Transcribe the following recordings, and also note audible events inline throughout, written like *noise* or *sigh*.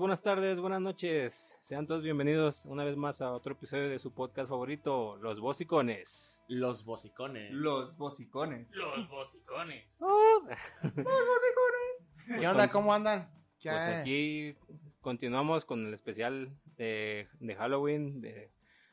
Buenas tardes, buenas noches. Sean todos bienvenidos una vez más a otro episodio de su podcast favorito, Los Bocicones. Los bocicones. Los bocicones. Los bocicones. *laughs* Oh, Los bocicones. ¿Qué onda? ¿Cómo andan? ¿Qué pues hay? aquí continuamos con el especial de, de Halloween de,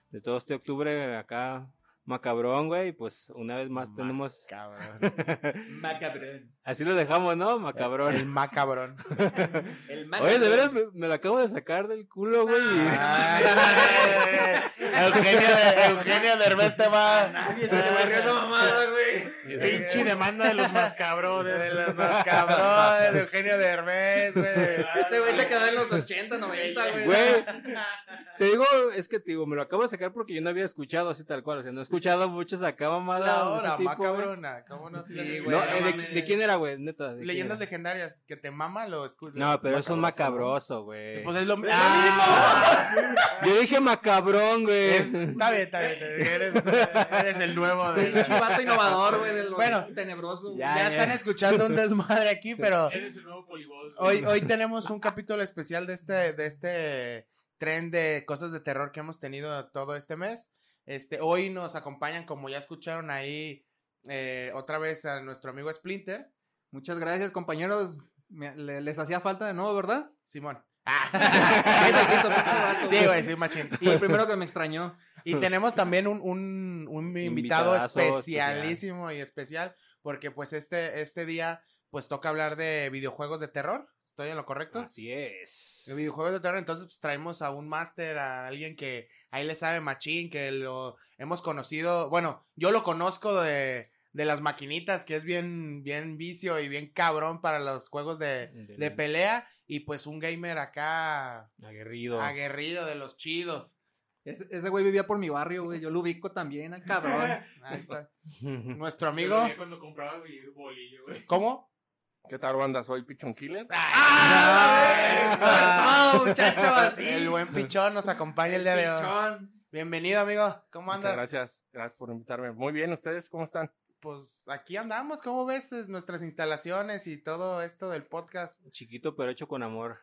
de todo este octubre acá macabrón, güey. Pues una vez más tenemos... Cabrón. *laughs* Macabrón. Así lo dejamos, ¿no? El Macabrón. macabrón. *laughs* El Oye, de veras me, me lo acabo de sacar del culo, güey. Ay, *laughs* Eugenio, de- Eugenio Derbez te va. Nadie se le barrió esa mamada, güey. Pinche demanda de los más cabrones. De los más cabrones, de Eugenio Derbez, güey. Este güey se quedó en los 80, 90, güey. Güey, te digo, es que te digo, me lo acabo de sacar porque yo no había escuchado así tal cual. O sea, no he escuchado muchos acá mamadas. La de ese hora, tipo, güey. macabrona. ¿Cómo no? Sí, güey. No, eh, de, de quién era, güey? Neta. ¿de quién Leyendas era? legendarias, que te mama lo escuchas. No, pero es un macabroso, güey. Pues es lo mismo. *laughs* Yo dije macabrón, güey. Es- Está bien, está bien. está bien. Eres, eres el nuevo de Pinche vato innovador, güey, de lo Bueno. tenebroso. Ya, Ya están escuchando un desmadre aquí, pero *laughs* Eres el nuevo polivoz. hoy, hoy tenemos un capítulo especial de este, de este tren de cosas de terror que hemos tenido todo este mes. Este, hoy nos acompañan, como ya escucharon ahí, eh, otra vez a nuestro amigo Splinter, Muchas gracias, compañeros. Me- le- les hacía falta de nuevo, ¿verdad? Simón. *laughs* Vato, Sí, güey, sí, machín. Fue el primero que me extrañó. Y tenemos también un, un, un invitado Invitadazo especialísimo y especial, porque pues este, este día pues toca hablar de videojuegos de terror. ¿Estoy en lo correcto? Así es. De videojuegos de terror, entonces pues, traemos a un máster, a alguien que ahí le sabe machín, que lo hemos conocido, bueno, yo lo conozco de, de las maquinitas, que es bien, bien vicio y bien cabrón para los juegos de, de pelea, y pues un gamer acá Aguerrido. aguerrido de los chidos. Ese, ese güey vivía por mi barrio, güey. Yo lo ubico también, al cabrón. *laughs* Ahí está. Nuestro Amigo. amigo, Cuando compraba mi bolillo, güey. ¿cómo? ¿Qué tal, banda? Soy Pichon Killer. ¡Ah! Eso es todo, muchacho, así. El buen pichón nos acompaña el día de hoy. Pichón. Bienvenido, amigo. ¿Cómo Muchas andas? gracias. Gracias por invitarme. Muy bien, ¿ustedes cómo están? Pues aquí andamos, ¿cómo ves nuestras instalaciones y todo esto del podcast? Chiquito pero hecho con amor.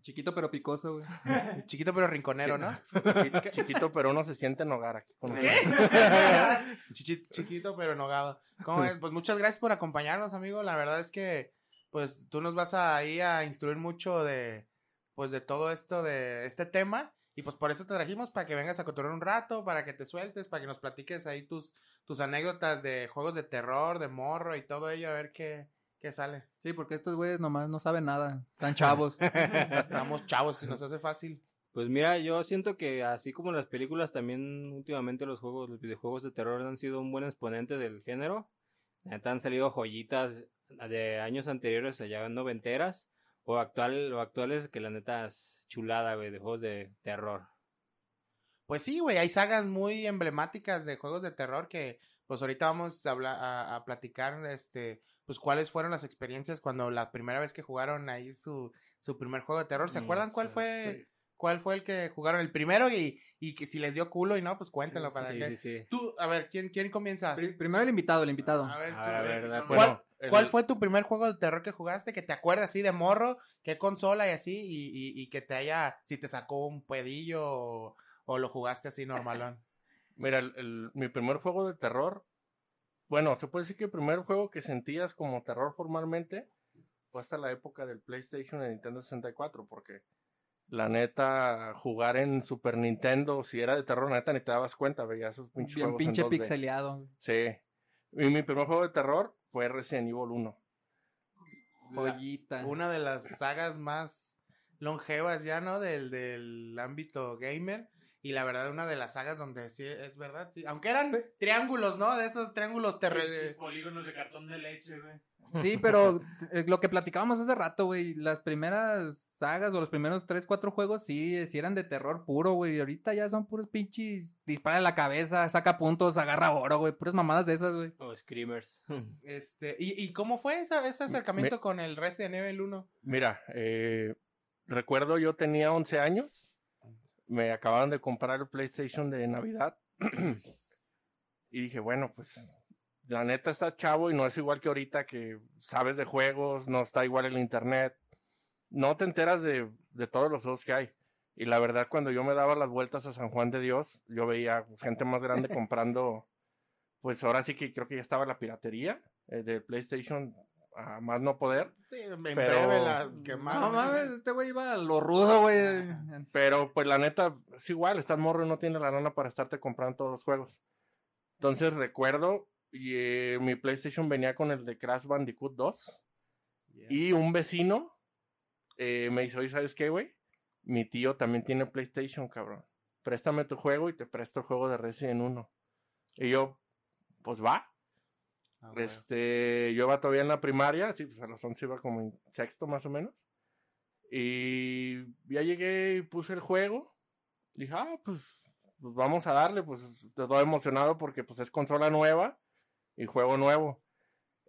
Chiquito pero picoso, güey. *laughs* Chiquito pero rinconero, ¿no? *laughs* Chiqui- Chiquito, pero uno se siente en hogar aquí con. *laughs* Chichi- chiquito pero enojado. ¿Cómo ves? Pues muchas gracias por acompañarnos, amigo. La verdad es que, pues, tú nos vas a, ahí a instruir mucho de, pues, de todo esto, de este tema. Y pues por eso te trajimos, para que vengas a cotorrear un rato, para que te sueltes, para que nos platiques ahí tus, tus anécdotas de juegos de terror, de morro y todo ello, a ver qué, qué sale. Sí, porque estos güeyes nomás no saben nada. Están chavos. *laughs* Estamos chavos, si nos hace fácil. Pues mira, yo siento que así como las películas, también últimamente los juegos, los videojuegos de terror han sido un buen exponente del género. Han salido joyitas de años anteriores, allá noventeras, o actual, o actuales que la neta es chulada, güey, de juegos de terror. Pues sí, güey, hay sagas muy emblemáticas de juegos de terror que, pues ahorita vamos a, hablar, a, a platicar, este, pues cuáles fueron las experiencias cuando la primera vez que jugaron ahí su, su primer juego de terror. ¿Se Mm, acuerdan cuál sí, fue, sí. cuál fue el que jugaron el primero y, y que si les dio culo y no, pues cuéntenlo Sí, para sí, que. sí, sí. Tú, a ver, ¿quién, quién comienza? Pri- primero el invitado, el invitado. A ver, A tú, ver, a ver, da- ¿Cuál, Bueno, el- cuál fue tu primer juego de terror que jugaste que te acuerdas así de morro? ¿Qué consola y así? Y, y, y que te haya, si te sacó un pedillo o, o lo jugaste así normalón. *laughs* Mira, el- el- mi primer juego de terror, bueno, se puede decir que el primer juego que sentías como terror formalmente fue hasta la época del PlayStation y Nintendo 64, porque la neta, jugar en Super Nintendo, si era de terror, la neta ni te dabas cuenta, veías esos pinches Bien juegos en pinche 2D. pixeleado. Sí. Y mi primer juego de terror fue Resident Evil 1. Joyita. una de las sagas más longevas ya, ¿no? Del, del ámbito gamer. Y la verdad, una de las sagas donde sí es verdad, sí. Aunque eran triángulos, ¿no? De esos triángulos terrestres. polígonos de cartón de leche, güey. Sí, *laughs* pero eh, lo que platicábamos hace rato, güey, las primeras sagas o los primeros tres, cuatro juegos sí, sí eran de terror puro, güey. Y ahorita ya son puros pinches, dispara en la cabeza, saca puntos, agarra oro, güey. Puras mamadas de esas, güey. O Screamers. *laughs* Este, ¿y, ¿Y cómo fue esa, ese acercamiento con el Resident Evil 1? Mira, eh, recuerdo yo tenía 11 años, me acababan de comprar el PlayStation de Navidad *clears throat* y dije, bueno, pues la neta está chavo y no es igual que ahorita que sabes de juegos, no está igual el internet, no te enteras de, de todos los juegos que hay. Y la verdad, cuando yo me daba las vueltas a San Juan de Dios, yo veía gente más grande *laughs* comprando, pues ahora sí que creo que ya estaba la piratería eh, de PlayStation a más no poder. Sí, en Pero- las quemaron. No mames, este güey iba a lo rudo, güey. Pero pues la neta, es igual, estás morro y no tiene la lana para estarte comprando todos los juegos. Entonces recuerdo, y eh, mi PlayStation venía con el de Crash Bandicoot 2. Yeah. Y un vecino eh, me dice, oye, ¿sabes qué, güey? Mi tío también tiene PlayStation, cabrón. Préstame tu juego y te presto el juego de Resident 1. Y yo, pues va. Ah. Este, yo iba todavía en la primaria, sí, pues a los 11 iba como en sexto más o menos. Y ya llegué y puse el juego. Dije, ah, pues, pues vamos a darle, pues estoy emocionado porque pues es consola nueva y juego nuevo.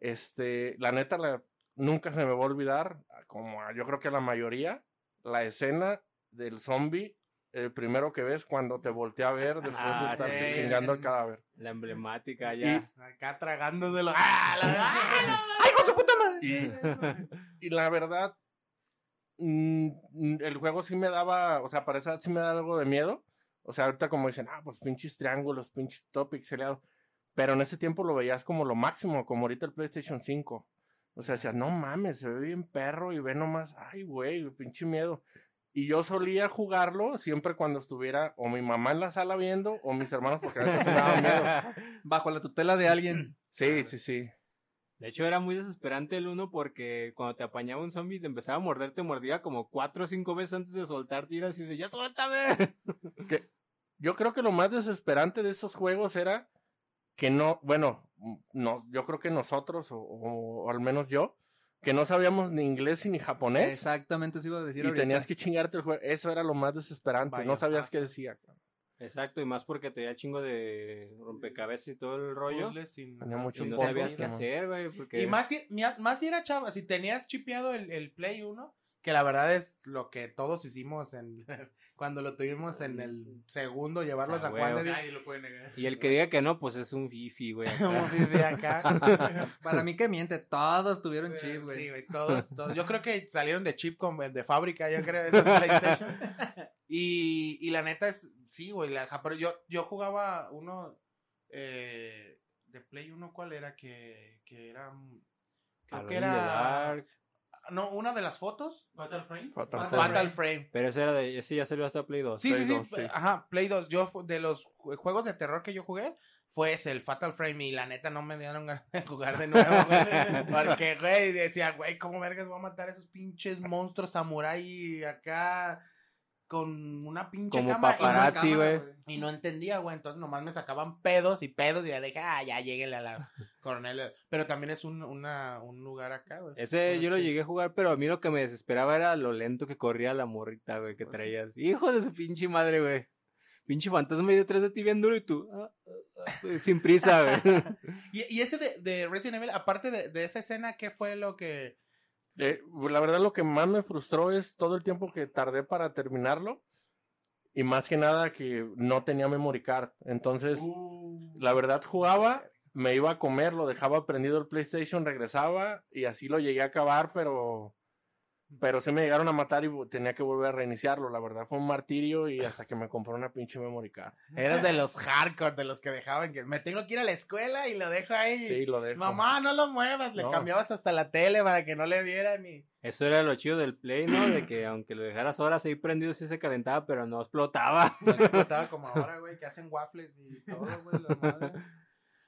Este, la neta, la- nunca se me va a olvidar, como a- yo creo que a la mayoría, la escena del zombie, el primero que ves cuando te voltea a ver después de Ah, estarte sí. chingando el cadáver. La emblemática ya. Acá tragándoselo. ¡Ah, la- *laughs* ah, ¡Ay, con su puta madre! Y, y la verdad, mm, el juego sí me daba, o sea, para esa edad sí me da algo de miedo. O sea, ahorita como dicen, ah, pues pinches triángulos, pinches todo pixeleado. Pero en ese tiempo lo veías como lo máximo, como ahorita el PlayStation 5. O sea, decías, no mames, se ve bien perro y ve nomás, ay, güey, pinche miedo. Y yo solía jugarlo siempre cuando estuviera o mi mamá en la sala viendo o mis hermanos porque a veces me daba miedo. *laughs* Bajo la tutela de alguien. *clears throat* Sí, sí, sí. De hecho, era muy desesperante el uno porque cuando te apañaba un zombie y te empezaba a morder, te mordía como cuatro o cinco veces antes de soltar tiras y de ¡Ya suéltame! *laughs* Yo creo que lo más desesperante de esos juegos era que no, bueno, no, yo creo que nosotros, o, o- o al menos yo, que no sabíamos ni inglés ni japonés. Exactamente, eso iba a decir Y ahorita. tenías que chingarte el juego. Eso era lo más desesperante. Vaya no sabías pasa. qué decía. cabrón. Exacto, y más porque tenía chingo de rompecabezas y todo el rollo. sin- Tenía muchos Y no sabías qué ¿no? hacer, güey, porque... Y más si, más si era chava, si tenías chipeado el, el Play 1, que la verdad es lo que todos hicimos en *laughs* cuando lo tuvimos en el segundo, llevarlo a O sea, San Juan de. Nadie lo puede negar. Y el que diga que no, pues es un fifi, güey. Como *laughs* vive acá. *laughs* Para mí que miente, todos tuvieron chip, güey. Sí, güey, todos, todos. Yo creo que salieron de chip con, de fábrica, yo creo, esas PlayStation. *laughs* Y, y la neta es, sí, güey, la, ja, pero yo, yo jugaba uno eh, de Play 1, ¿cuál era? Que, que era... mm, Creo Alone que in the era... Dark. No, una de las fotos. Fatal Frame. Fatal Fatal, Frame. Frame. Pero ese era de... Ese ya salió hasta Play 2. Sí, sí, Play sí, 2, sí. Ajá, Play 2. Yo, de los ju- juegos de terror que yo jugué, fue ese, el Fatal Frame. Y la neta no me dieron ganas de jugar de nuevo, güey. *laughs* Porque, güey, decía, güey, ¿cómo vergas voy a matar a esos pinches monstruos samurai acá con una pinche Como cámara? Y no- paparazzi, güey. Y no entendía, güey. Entonces nomás me sacaban pedos y pedos. Y ya dije, ah, ya lleguenle a la *laughs* coronel. Pero también es un, una, un lugar acá, güey. Ese yo lo llegué a jugar, pero a mí lo que me desesperaba era lo lento que corría la morrita, güey, que Pues sí. traías. Hijo de su pinche madre, güey. Pinche fantasma ahí detrás de ti bien duro y tú, ah, ah, ah, sin prisa, güey. *laughs* Y, y ese de, de Resident Evil, aparte de, de esa escena, ¿qué fue lo que. Eh, la verdad, lo que más me frustró es todo el tiempo que tardé para terminarlo. Y más que nada que no tenía memory card. Entonces, Uh, la verdad, jugaba, me iba a comer, lo dejaba prendido el PlayStation, regresaba y así lo llegué a acabar, pero. Pero se me llegaron a matar y tenía que volver a reiniciarlo. La verdad fue un martirio y hasta que me compré una pinche memory card. Eras de los hardcore, de los que dejaban que me tengo que ir a la escuela y lo dejo ahí. Sí, lo dejo. Mamá, no lo muevas. Le No. cambiabas hasta la tele para que no le vieran. Y... Eso era lo chido del Play, ¿no? De que aunque lo dejaras horas ahí prendido sí se calentaba, pero no explotaba. *laughs* No explotaba como ahora, güey, que hacen waffles y todo, güey, la madre.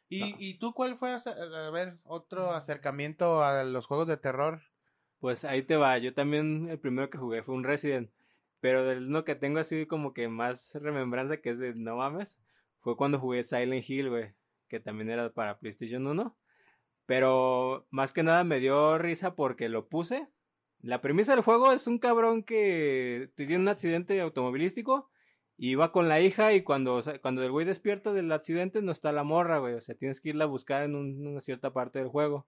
¿Y, ¿Y tú cuál fue, a ver, otro acercamiento a los juegos de terror? Pues ahí te va, yo también el primero que jugué fue un Resident, pero del uno que tengo así como que más remembranza que es de no mames, fue cuando jugué Silent Hill, güey, que también era para PlayStation 1, pero más que nada me dio risa porque lo puse. La premisa del juego es un cabrón que tiene un accidente automovilístico y va con la hija y cuando, cuando el güey despierta del accidente no está la morra, güey, o sea, tienes que irla a buscar en un- una cierta parte del juego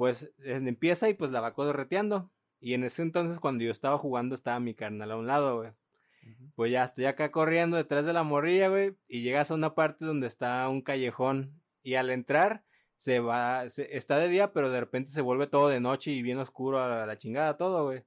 pues empieza y pues la va correteando. Y en ese entonces cuando yo estaba jugando estaba mi carnal a un lado, güey. Pues ya estoy acá corriendo detrás de la morrilla, güey, y llegas a una parte donde está un callejón y al entrar se va, se- está de día, pero de repente se vuelve todo de noche y bien oscuro a la chingada todo, güey.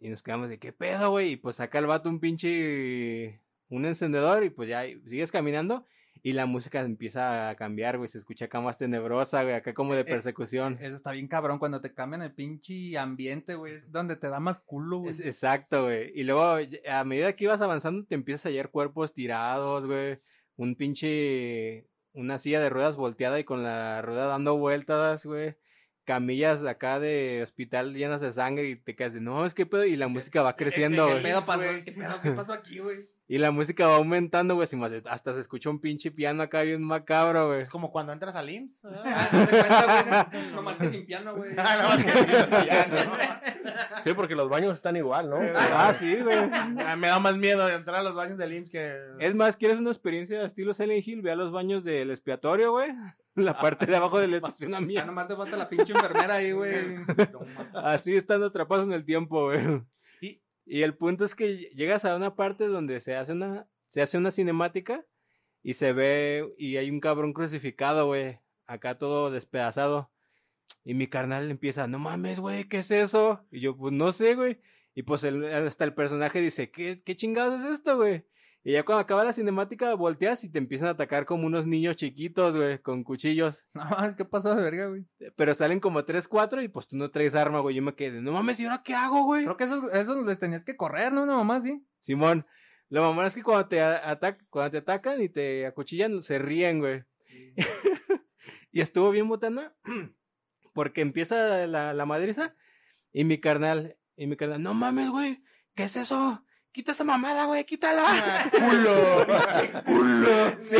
Y nos quedamos de, ¿qué pedo, güey? Y pues saca el vato un pinche, un encendedor y pues ya sigues caminando y la música empieza a cambiar, güey. Se escucha acá más tenebrosa, güey, acá como de Eh, persecución. Eso está bien cabrón cuando te cambian el pinche ambiente, güey. Es donde te da más culo, güey. Es- exacto, güey. Y luego, a medida que ibas avanzando, te empiezas a hallar cuerpos tirados, güey. Un pinche. Una silla de ruedas volteada y con la rueda dando vueltas, güey. Camillas acá de hospital llenas de sangre y te quedas de, no, es que pedo. Y la música va creciendo, ¿Qué güey. pedo pasó? güey. ¿Qué pedo? ¿Qué pasó aquí, güey? Y la música va aumentando, güey. Hasta se escucha un pinche piano acá bien macabro, güey. Es como cuando entras al IMSS. ¿verdad? Ah, no te cuenta, güey. No *laughs* más que sin piano, güey. Ah, no, es que ya, ¿no? Sí, porque los baños están igual, ¿no? Ah, sí, güey. Ah, Me da más miedo entrar a los baños del IMSS que... Es más, ¿quieres una experiencia de estilo Silent Hill? Ve a los baños del expiatorio, güey. La parte de abajo del Ya estacionamiento. nomás te falta la pinche enfermera ahí, güey. *laughs* Así estando atrapados en el tiempo, güey. Y- el punto es que llegas a una parte donde se hace una, se hace una cinemática y se ve, y hay un cabrón crucificado, güey. Acá todo despedazado. Y mi carnal empieza, no mames, güey, ¿qué es eso? Y yo, pues no sé, güey. Y pues el- hasta el personaje dice, ¿qué, qué chingados es esto, güey? Y ya cuando acaba la cinemática volteas y te empiezan a atacar como unos niños chiquitos, güey, con cuchillos. *laughs* No más, ¿qué pasó de verga, güey? Pero salen como tres, cuatro y pues tú no traes arma, güey. Yo me quedé, no mames, ¿y ahora qué hago, güey? Creo que esos, esos les tenías que correr, ¿no? Una mamá sí. Simón, la mamá es que cuando te, a- atac- cuando te atacan y te acuchillan, se ríen, güey. *laughs* y estuvo bien botana, *clears throat* porque empieza la, la madriza y mi carnal, y mi carnal, no mames, güey, ¿qué es eso? Quita esa mamada, güey, quítala. Ah, culo. *laughs* culo. Sí.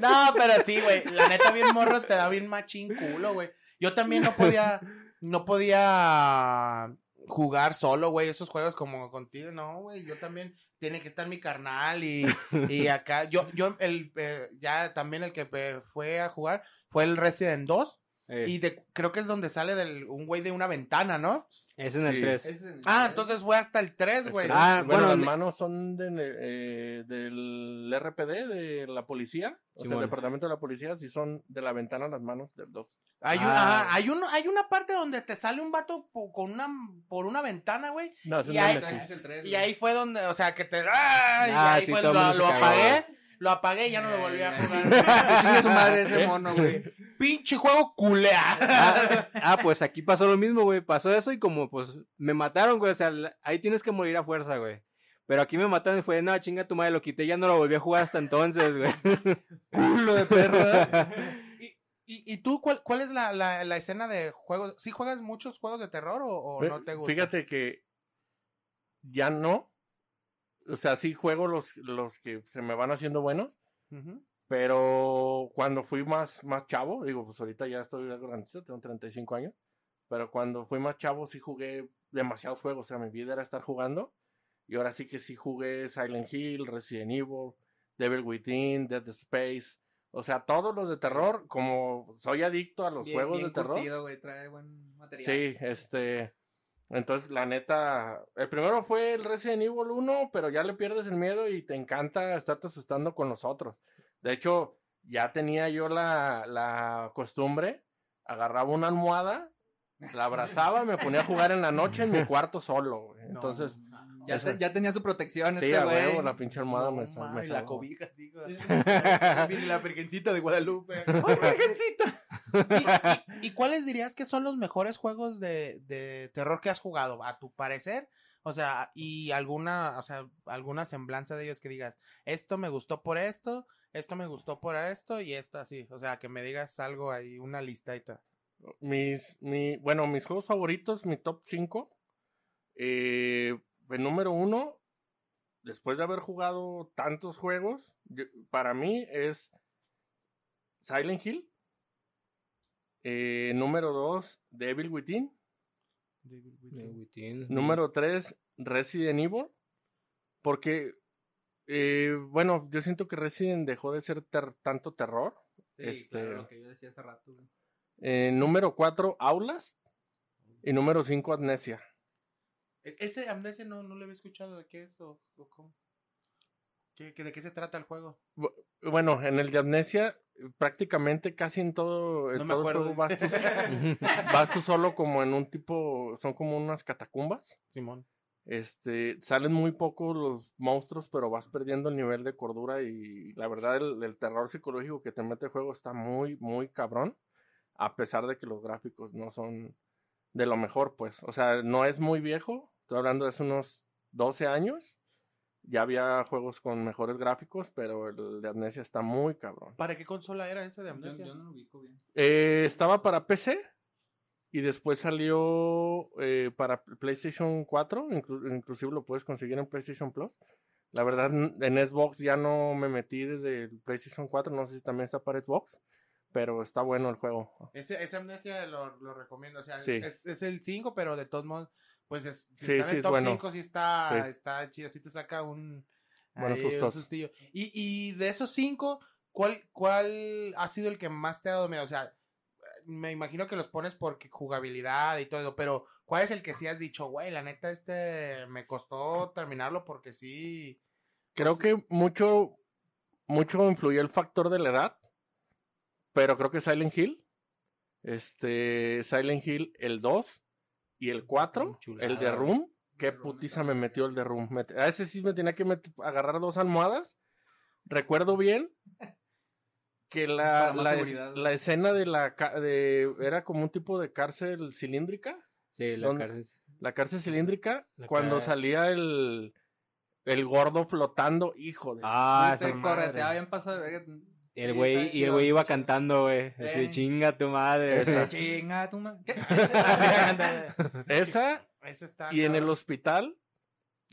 No, pero sí, güey. La neta, bien morros te da bien machín culo, güey. Yo también no podía, no podía jugar solo, güey, esos juegos como contigo. No, güey, yo también tiene que estar mi carnal y, y acá. Yo, yo, el, eh, ya también el que eh, fue a jugar fue el Resident 2. Eh, Y de, creo que es donde sale del, un güey de una ventana, ¿no? es en el Sí. 3. Ah, entonces fue hasta el 3, güey. Ah, bueno, bueno, las manos son de, eh, del RPD, de la policía. O sea, el departamento de la policía, sí son de la ventana las manos del 2. Hay, un- Ah. ajá, hay, un, hay una parte donde te sale un vato po- con una, por una ventana, güey. No, Y es ahí- Nemesis. Y ahí fue donde, o sea, que te... ¡Ah! y Ah, ahí sí, fue, el lo, lo apagué, lo apagué y ya no lo volví a Eh, jugar. Su madre ese mono, güey. Pinche juego culea. Ah, ah, pues aquí pasó lo mismo, güey. Pasó eso y como pues me mataron, güey. O sea, ahí tienes que morir a fuerza, güey. Pero aquí me mataron y fue, no, chinga tu madre, lo quité ya no lo volví a jugar hasta entonces, güey. *laughs* Culo de perro. *laughs* ¿Y, y, y tú cuál, cuál es la, la, la escena de juegos? ¿Sí juegas muchos juegos de terror o, no te gusta? Fíjate que ya no. O sea, sí juego los, los que se me van haciendo buenos. Ujú. Pero cuando fui más, más chavo, digo, pues ahorita ya estoy grandecito, tengo 35 años. Pero cuando fui más chavo sí jugué demasiados juegos. O sea, mi vida era estar jugando. Y ahora sí que sí jugué Silent Hill, Resident Evil, Devil Within, Dead Space. O sea, todos los de terror, como soy adicto a los Bien- juegos bien de terror. curtido, güey, trae buen material. Sí, este. Entonces, la neta. El primero fue el Resident Evil 1, pero ya le pierdes el miedo y te encanta estarte asustando con los otros. De hecho, ya tenía yo la, la costumbre, agarraba una almohada, la abrazaba, me ponía a jugar en la noche en mi *laughs* cuarto solo. güey. Entonces, Ya, te- ya tenía su protección sí, este güey. huevo, la pinche almohada No me, sa- me mames, la cobija, sí, güey. *laughs* Mire, la virgencita de Guadalupe. *laughs* ¡Ay, virgencita! ¿Y, y, y cuáles dirías que son los mejores juegos de, de terror que has jugado, a tu parecer? O sea, y alguna, o sea, alguna semblanza de ellos que digas, esto me gustó por esto, esto me gustó por esto y esto así. O sea, que me digas algo ahí, una lista. Mis, mi, bueno, mis juegos favoritos, mi top 5. Eh, el número uno, después de haber jugado tantos juegos, para mí es Silent Hill. Eh, número dos, Devil Within. Número tres, Resident Evil. Porque, eh, bueno, yo siento que Resident dejó de ser ter- tanto terror. Sí, Este- claro, lo que yo decía hace rato. Eh, número cuatro, Aulas. Y número cinco, Amnesia. Es- ese Amnesia no, no lo había escuchado, ¿de qué es o, o cómo? ¿Qué, qué- de qué se trata el juego? Bu- Bueno, en el de Amnesia, prácticamente casi en todo, en No me todo el acuerdo. juego vas tú, *laughs* vas tú solo como en un tipo, son como unas catacumbas. Simón. Este, salen muy pocos los monstruos, pero vas perdiendo el nivel de cordura y la verdad el, el terror psicológico que te mete el juego está muy, muy cabrón, a pesar de que los gráficos no son de lo mejor, pues. O sea, no es muy viejo, estoy hablando de hace unos 12 años, ya había juegos con mejores gráficos, pero el de Amnesia está muy cabrón. ¿Para qué consola era ese de Amnesia? yo no lo ubico bien. Eh, estaba para PC y después salió eh, para PlayStation 4, inclu- inclusive lo puedes conseguir en PlayStation Plus. La verdad, en Xbox ya no me metí desde el PlayStation 4, no sé si también está para Xbox, pero está bueno el juego. Ese, ese Amnesia lo, lo recomiendo. O sea, Sí. es, es el 5, pero de todos modos, pues es, si Sí, está en sí, el top bueno. 5, sí está, Sí. está chido. Sí te saca un, Buenos ahí, un sustillo. Y, y de esos 5, ¿cuál, ¿cuál ha sido el que más te ha dado miedo? O sea, me imagino que los pones por jugabilidad y todo eso, pero ¿cuál es el que sí has dicho, güey, la neta este me costó terminarlo porque sí... Creo que mucho, mucho influyó el factor de la edad, pero creo que Silent Hill, este, Silent Hill el 2 y el 4, Chulada, el de. Room, qué putiza me metió el de Room. A ese sí me tenía que agarrar dos almohadas. Recuerdo bien que la, la, es- seguridad. la escena de la de, era como un tipo de cárcel cilíndrica, Sí, la cárcel. la cárcel cilíndrica, La cuando salía el el gordo flotando, hijo de su Ah, te correteaba bien pasado. El güey, y el güey iba cantando, güey. Así, Eh. chinga tu madre. Esa. Chinga tu ma- ¿Qué? *laughs* *laughs* Esa Ese está y en el hospital,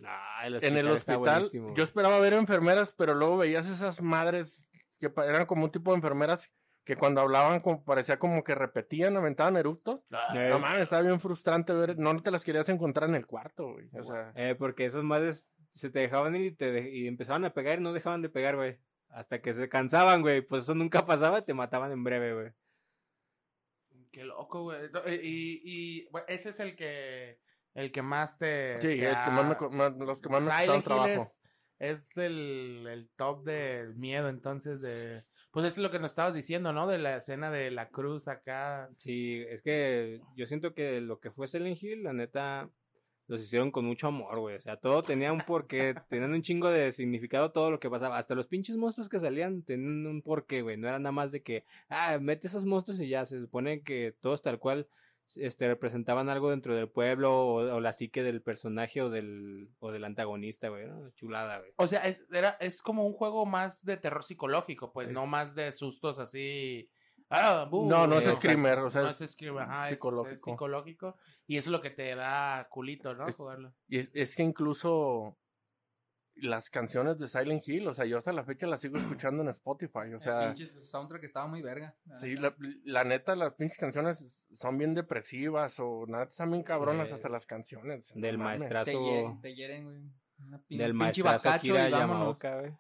Ah, el en el hospital, yo esperaba ver enfermeras, pero luego veías esas madres que eran como un tipo de enfermeras que cuando hablaban como, parecía como que repetían, aventaban eructos. Eh, No mames, estaba bien frustrante ver, no te las querías encontrar en el cuarto, güey. O sea, eh, porque esas madres se te dejaban ir y, te de- y empezaban a pegar y no dejaban de pegar, güey. Hasta que se cansaban, güey. Pues eso nunca *laughs* pasaba y te mataban en breve, güey. Qué loco, güey. Eh, Y, y bueno, ese es el que el que más te. sí, te el que más me más- los que más me Silent Hill trabajo. Es, es el, el top del miedo, entonces de. Pues eso es lo que nos estabas diciendo, ¿no? De la escena de la cruz acá. Sí, es que yo siento que lo que fue Silent Hill, la neta, los hicieron con mucho amor, güey. O sea, todo tenía un porqué, *laughs* tenían un chingo de significado todo lo que pasaba. Hasta los pinches monstruos que salían tenían un porqué, güey. No era nada más de que, ah, mete esos monstruos y ya. Se supone que todos tal cual este, representaban algo dentro del pueblo o, o la psique del personaje o del, o del antagonista, güey. ¿no? Chulada, güey. O sea, es, era, es como un juego más de terror psicológico, pues, Sí. no más de sustos así. Ah, No, no es screamer, o sea, no es es screamer, ajá, es- psicológico. Es, psicológico. Y eso es lo que te da culito, ¿no? Es- Jugarlo. Y es, es que incluso las canciones de Silent Hill, o sea, yo hasta la fecha las sigo escuchando en Spotify, o sea, El pinche soundtrack estaba muy verga. sí, la, la neta, las pinches canciones son bien depresivas o nada, están bien cabronas De- hasta las canciones. del no maestrazo- Te hieren, te hieren, güey. Una pin- Del pinche maestrazo. Yamaoka, güey.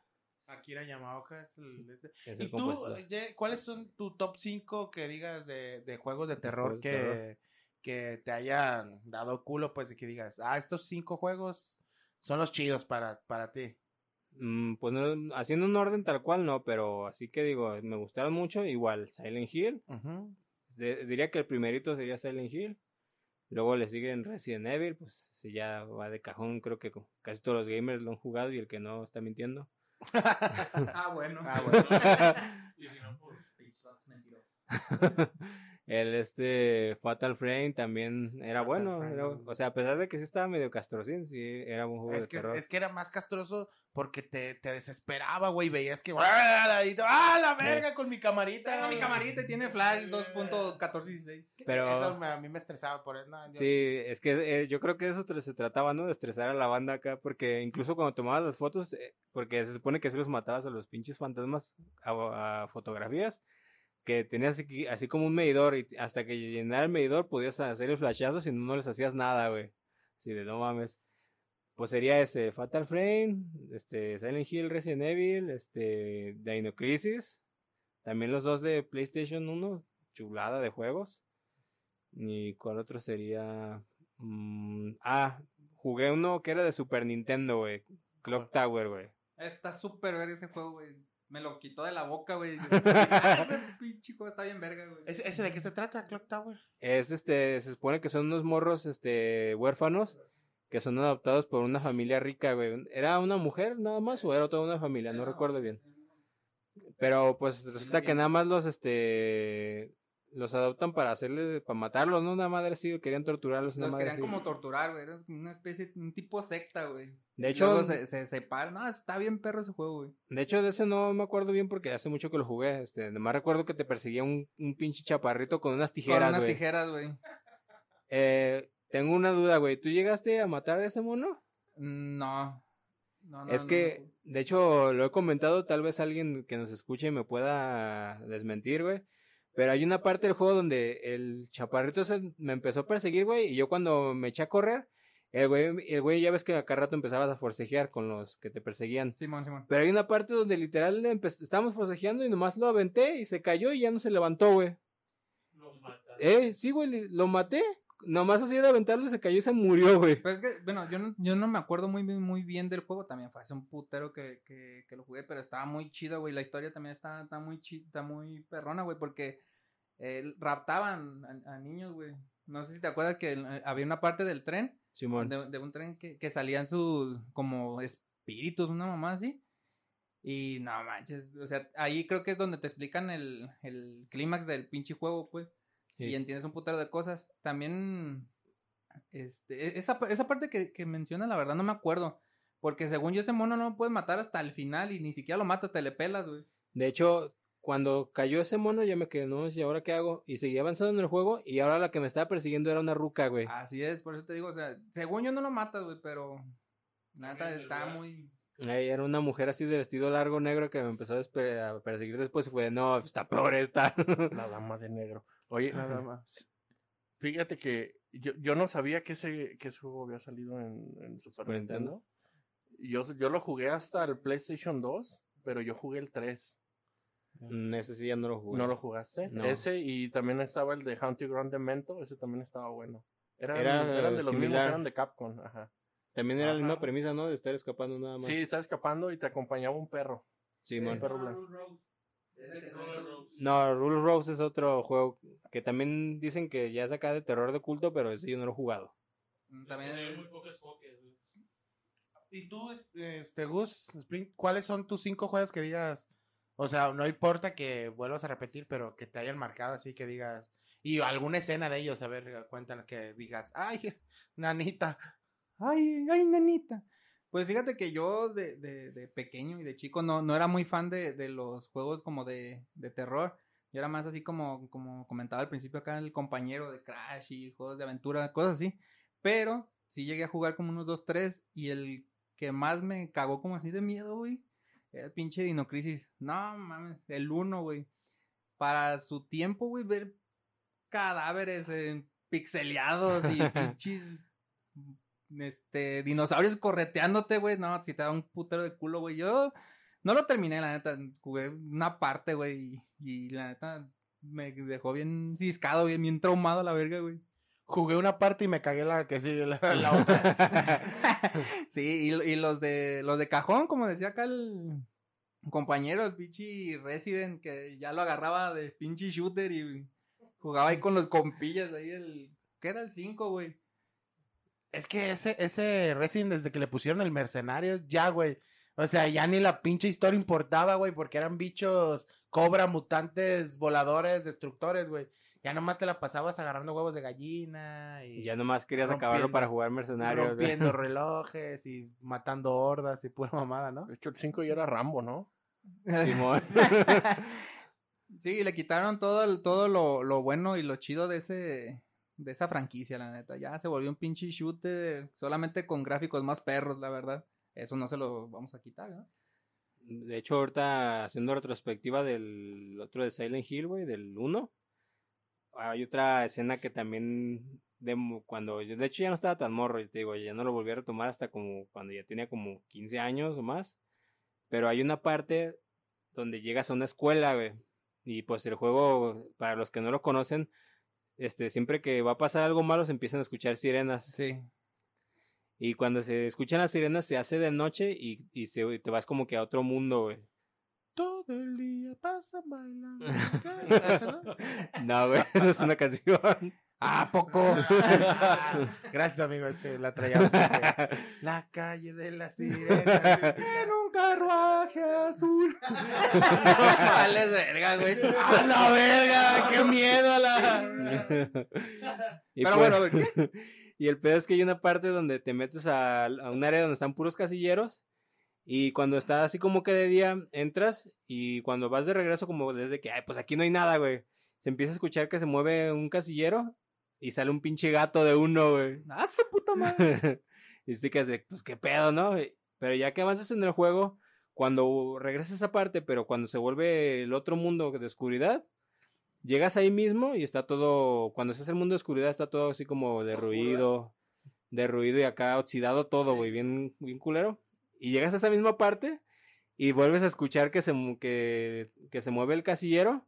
Akira Yamaoka es el. este. Es ¿Y tú. Ye, cuáles son tu top 5 que digas de, de juegos de terror que, terror. que te hayan dado culo, pues, de que digas, ah, estos cinco juegos son los chidos para, para ti? Mm, pues no, haciendo un orden tal cual no, pero así que digo, me gustaron mucho, igual Silent Hill, de- diría que el primerito sería Silent Hill, luego le siguen Resident Evil, pues si ya va de cajón, creo que casi todos los gamers lo han jugado y el que no está mintiendo. *laughs* Ah, bueno. Ah, bueno. *laughs* Y si no, pues. *laughs* el este Fatal Frame también era Fatal bueno, Frame. era- o sea, a pesar de que sí estaba medio castrocín, sí era un juego Es de que, terror. es que era más castroso porque te, te desesperaba, güey. Veías que. ¡Ah, tú, ¡ah, la verga! Con mi camarita. Tengo mi camarita y tiene flash *laughs* 2.1416. Pero- Eso me- a mí me estresaba por eso. no, yo- Sí, es que eh, yo creo que de eso te- se trataba, ¿no? De estresar a la banda acá, porque incluso cuando tomabas las fotos, eh, porque se supone que si los matabas a los pinches fantasmas a, a fotografías, que tenías así, así como un medidor y hasta que llenara el medidor podías hacer el flashazo si no, no les hacías nada, güey. Así de no mames. Pues sería ese Fatal Frame, este Silent Hill, Resident Evil, este Dino Crisis, también los dos de PlayStation 1, chulada de juegos. ¿Y cuál otro sería? Mm, ah, jugué uno que era de Super Nintendo, güey. Clock Tower, güey. Está súper verga ese juego, güey. Me lo quitó de la boca, güey. *laughs* Ah, ese pinche juego está bien verga, güey. ¿Ese, ese de qué se trata, Clock Tower? Es este, se supone que son unos morros, este, huérfanos, que son adoptados por una familia rica, güey. ¿Era una mujer nada más o era toda una familia? No recuerdo bien. Pero pues resulta que nada más los, este, los adoptan para hacerle, para matarlos, ¿no? Una madre así, querían torturarlos, una Los madre querían así. como torturar, güey. Era una especie, un tipo secta, güey. De hecho, luego se, se separan. No, está bien perro ese juego, güey. de hecho de ese no me acuerdo bien porque hace mucho que lo jugué, este, nomás recuerdo que te perseguía un, un pinche chaparrito con unas Con tijeras, unas güey. tijeras, güey. Eh, tengo una duda, güey, ¿tú llegaste a matar a ese mono? No. No, no, es no, que, de hecho, lo he comentado, tal vez alguien que nos escuche me pueda desmentir, güey. Pero hay una parte del juego donde el chaparrito se me empezó a perseguir, güey, y yo cuando me eché a correr, el güey, el güey ya ves que a cada rato empezabas a forcejear con los que te perseguían. Simón, Simón. Pero hay una parte donde literal estábamos forcejeando y nomás lo aventé y se cayó y ya no se levantó, güey. Lo mataron. Eh, sí, güey, lo maté. Nomás así de aventarlo se cayó y se murió, güey. Pero es que, bueno, yo no, yo no me acuerdo muy bien, muy bien del juego. También fue hace un putero que, que, que lo jugué, pero estaba muy chido, güey. La historia también está, está muy chida, muy perrona, güey, porque eh, raptaban a, a niños, güey. No sé si te acuerdas que eh, había una parte del tren, Simón. de, de un tren que, que salían sus, como espíritus, una mamá así. Y no manches, o sea, ahí creo que es donde te explican el, el clímax del pinche juego, pues Sí. y entiendes un putero de cosas. También, este, e- esa, esa parte que, que menciona, la verdad no me acuerdo. Porque según yo ese mono no lo puedes matar hasta el final y ni siquiera lo matas, te le pelas, güey. De hecho, cuando cayó ese mono, ya me quedé, no, ¿y ahora qué hago? Y seguí avanzando en el juego, y ahora la que me estaba persiguiendo era una ruca, güey. Así es, por eso te digo, o sea, según yo no lo matas, güey, pero nada, está muy... Ay, era una mujer así de vestido largo negro que me empezó a, perseguir después y fue, de, no, está peor esta. La dama de negro. Oye, Nada *laughs* más. fíjate que yo, yo no sabía que ese, que ese juego había salido en, en Super Super Nintendo. Nintendo. Yo, yo lo jugué hasta el PlayStation 2, pero yo jugué el 3. Mm, ese sí ya no lo jugué. ¿No lo jugaste? No. Ese y también estaba el de Haunted Ground Demento, ese también estaba bueno. Eran, Era, eran de los mismos, similar. eran de Capcom, ajá. También era la misma Ajá. premisa, ¿no? De estar escapando nada más. Sí, estaba escapando y te acompañaba un perro. Simón. Un perro blanco. No, Rule Rose es otro juego que también dicen que ya es acá de terror de culto, pero ese yo no lo he jugado. También Hay muy pocas copias, güey. ¿Y tú, este, Gus, Spring, cuáles son tus cinco juegos que digas? O sea, no importa que vuelvas a repetir, pero que te hayan marcado así que digas. Y alguna escena de ellos, a ver, cuéntanos que digas, ay, *laughs* nanita. Ay, ay, nanita. Pues fíjate que yo de, de, de pequeño y de chico no, no era muy fan de, de los juegos como de, de terror. Yo era más así como, como comentaba al principio acá el compañero de Crash y juegos de aventura, cosas así. Pero sí llegué a jugar como unos dos, tres y el que más me cagó como así de miedo, güey, era el pinche Dino Crisis. No mames, el uno, güey. Para su tiempo, güey, ver cadáveres eh, pixeleados y *laughs* pinches este, dinosaurios correteándote, güey. No, si te da un putero de culo, güey. Yo no lo terminé, la neta. Jugué una parte, güey. Y, y la neta me dejó bien ciscado, bien, bien traumado a la verga, güey. Jugué una parte y me cagué la que sigue, la, la *laughs* otra. sí, y, y los de los de cajón, como decía acá el compañero, el pinche Resident, que ya lo agarraba de pinche shooter y jugaba ahí con los compillas ahí el. ¿Qué era el 5, güey? Es que ese, ese Resident, desde que le pusieron el mercenario, ya, güey. O sea, ya ni la pinche historia importaba, güey, porque eran bichos, cobra, mutantes, voladores, destructores, güey. Ya nomás te la pasabas agarrando huevos de gallina y ya nomás querías acabarlo para jugar mercenarios. güey. rompiendo *laughs* relojes y matando hordas y pura mamada, ¿no? De hecho, el 5 ya era Rambo, ¿no? Simón. *laughs* *laughs* Sí, le quitaron todo el, todo lo, lo bueno y lo chido de ese de esa franquicia, la neta. Ya se volvió un pinche shooter solamente con gráficos más perros, la verdad. Eso no se lo vamos a quitar, ¿no? De hecho, ahorita haciendo retrospectiva del otro de Silent Hill, güey, del 1, hay otra escena que también, de cuando yo, de hecho ya no estaba tan morro, te digo, ya no lo volví a retomar hasta como cuando ya tenía como 15 años o más, pero hay una parte donde llegas a una escuela, güey, y pues el juego, para los que no lo conocen, este, siempre que va a pasar algo malo se empiezan a escuchar sirenas. Sí. Y cuando se escuchan las sirenas se hace de noche y, y se, y te vas como que a otro mundo, güey. Todo el día pasa bailando. *laughs* ¿Qué? ¿Ese no? No, güey, *laughs* esa es una canción. ¿A poco? *laughs* Gracias, amigo, es que la traía. *laughs* La calle de las sirenas. en un carruaje azul. *laughs* Vales verga, güey. ¡A la verga! ¡Qué miedo a la... Y Pero pues- bueno, a ver, ¿qué? Y el pedo es que hay una parte donde te metes a, a un área donde están puros casilleros. Y cuando está así como que de día, entras. Y cuando vas de regreso, como desde que, ay, pues aquí no hay nada, güey. Se empieza a escuchar que se mueve un casillero. Y sale un pinche gato de uno, güey. ¡Ah, su puta madre! *laughs* y te quedas de, pues qué pedo, ¿no? Pero ya que avanzas en el juego, cuando regresas a esa parte, pero cuando se vuelve el otro mundo de oscuridad, llegas ahí mismo y está todo, cuando estás en el mundo de oscuridad está todo así como de ruido, de ruido y acá oxidado todo, güey, bien, bien culero. Y llegas a esa misma parte y vuelves a escuchar que se, que, que se mueve el casillero,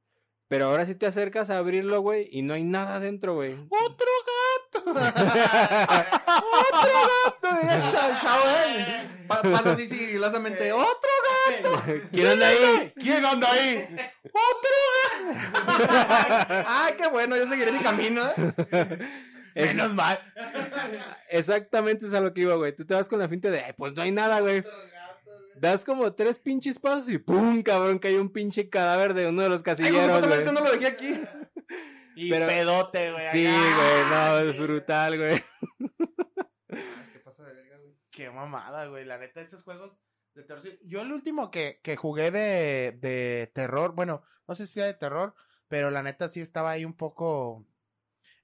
pero ahora sí te acercas a abrirlo, güey, y no hay nada dentro, güey. ¡Otro gato! *laughs* El chao, chao, eh. Pa- Pasa así sigilosamente. ¡Otro! *laughs* ¿Quién anda ahí? ¿Quién anda ahí? *laughs* ¡Ay, qué bueno! Yo seguiré mi camino, ¿eh? Es- Menos mal. Exactamente es a lo que iba, güey. Tú te vas con la finta de, "Ay, pues no hay nada, güey. Das como tres pinches pasos y ¡pum! Cabrón, que hay un pinche cadáver de uno de los Ay, casilleros, este no lo dejé aquí. Y Pero- pedote, güey. Sí, güey, no, es brutal, güey. Es que pasa de verga, güey. Qué mamada, güey. La neta, estos juegos de terror. Yo el último que, que jugué de, de terror, bueno, no sé si sea de terror, pero la neta sí estaba ahí un poco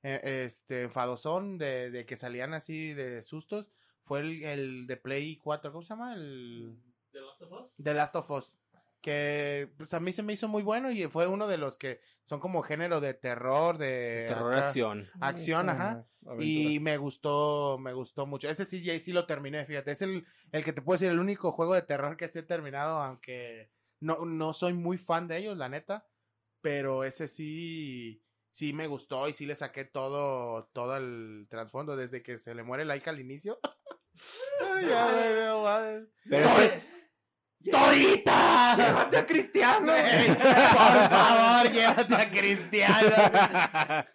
eh, este enfadosón de, de que salían así de sustos. Fue el, el de Play 4, ¿cómo se llama? El ¿The Last of Us? The Last of Us. Que pues a mí se me hizo muy bueno y fue uno de los que son como género de terror, de Terror acá, acción. acción, ajá. Y me gustó, me gustó mucho. Ese sí, ya sí lo terminé, fíjate. Es el, el que te puedo decir, el único juego de terror que se he terminado, aunque no, no soy muy fan de ellos, la neta. Pero ese sí, sí me gustó y sí le saqué todo, todo el trasfondo desde que se le muere la hija al inicio. *laughs* Ay, ya, güey, no mames. Pero ¡Torita! ¡Llévate a Cristiano! Güey, Por favor, llévate a Cristiano. *laughs*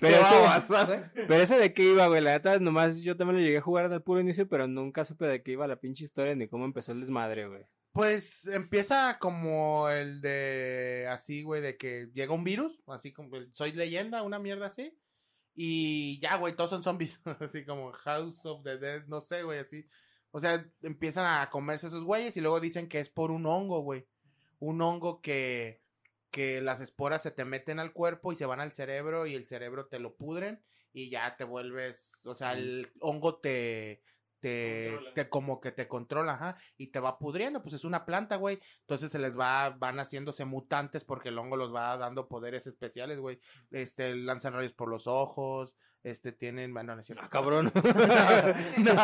pero, ¿Qué ese, babasa, güey? pero ese de qué iba, güey. La neta, nomás yo también lo llegué a jugar del puro inicio, pero nunca supe de qué iba la pinche historia ni cómo empezó el desmadre, güey. Pues empieza como el de así, güey, de que llega un virus, así como el Soy Leyenda, una mierda así. Y ya, güey, todos son zombies, *laughs* así como House of the Dead, no sé, güey, así. O sea, empiezan a comerse esos güeyes y luego dicen que es por un hongo, güey. Un hongo que, que las esporas se te meten al cuerpo y se van al cerebro y el cerebro te lo pudren y ya te vuelves, o sea, el hongo te, te, te como que te controla, ajá, y te va pudriendo, pues es una planta, güey. Entonces se les va, van haciéndose mutantes porque el hongo los va dando poderes especiales, güey. Este, lanzan rayos por los ojos, este, tienen, bueno, no es cierto. Ah, cabrón. *laughs* no.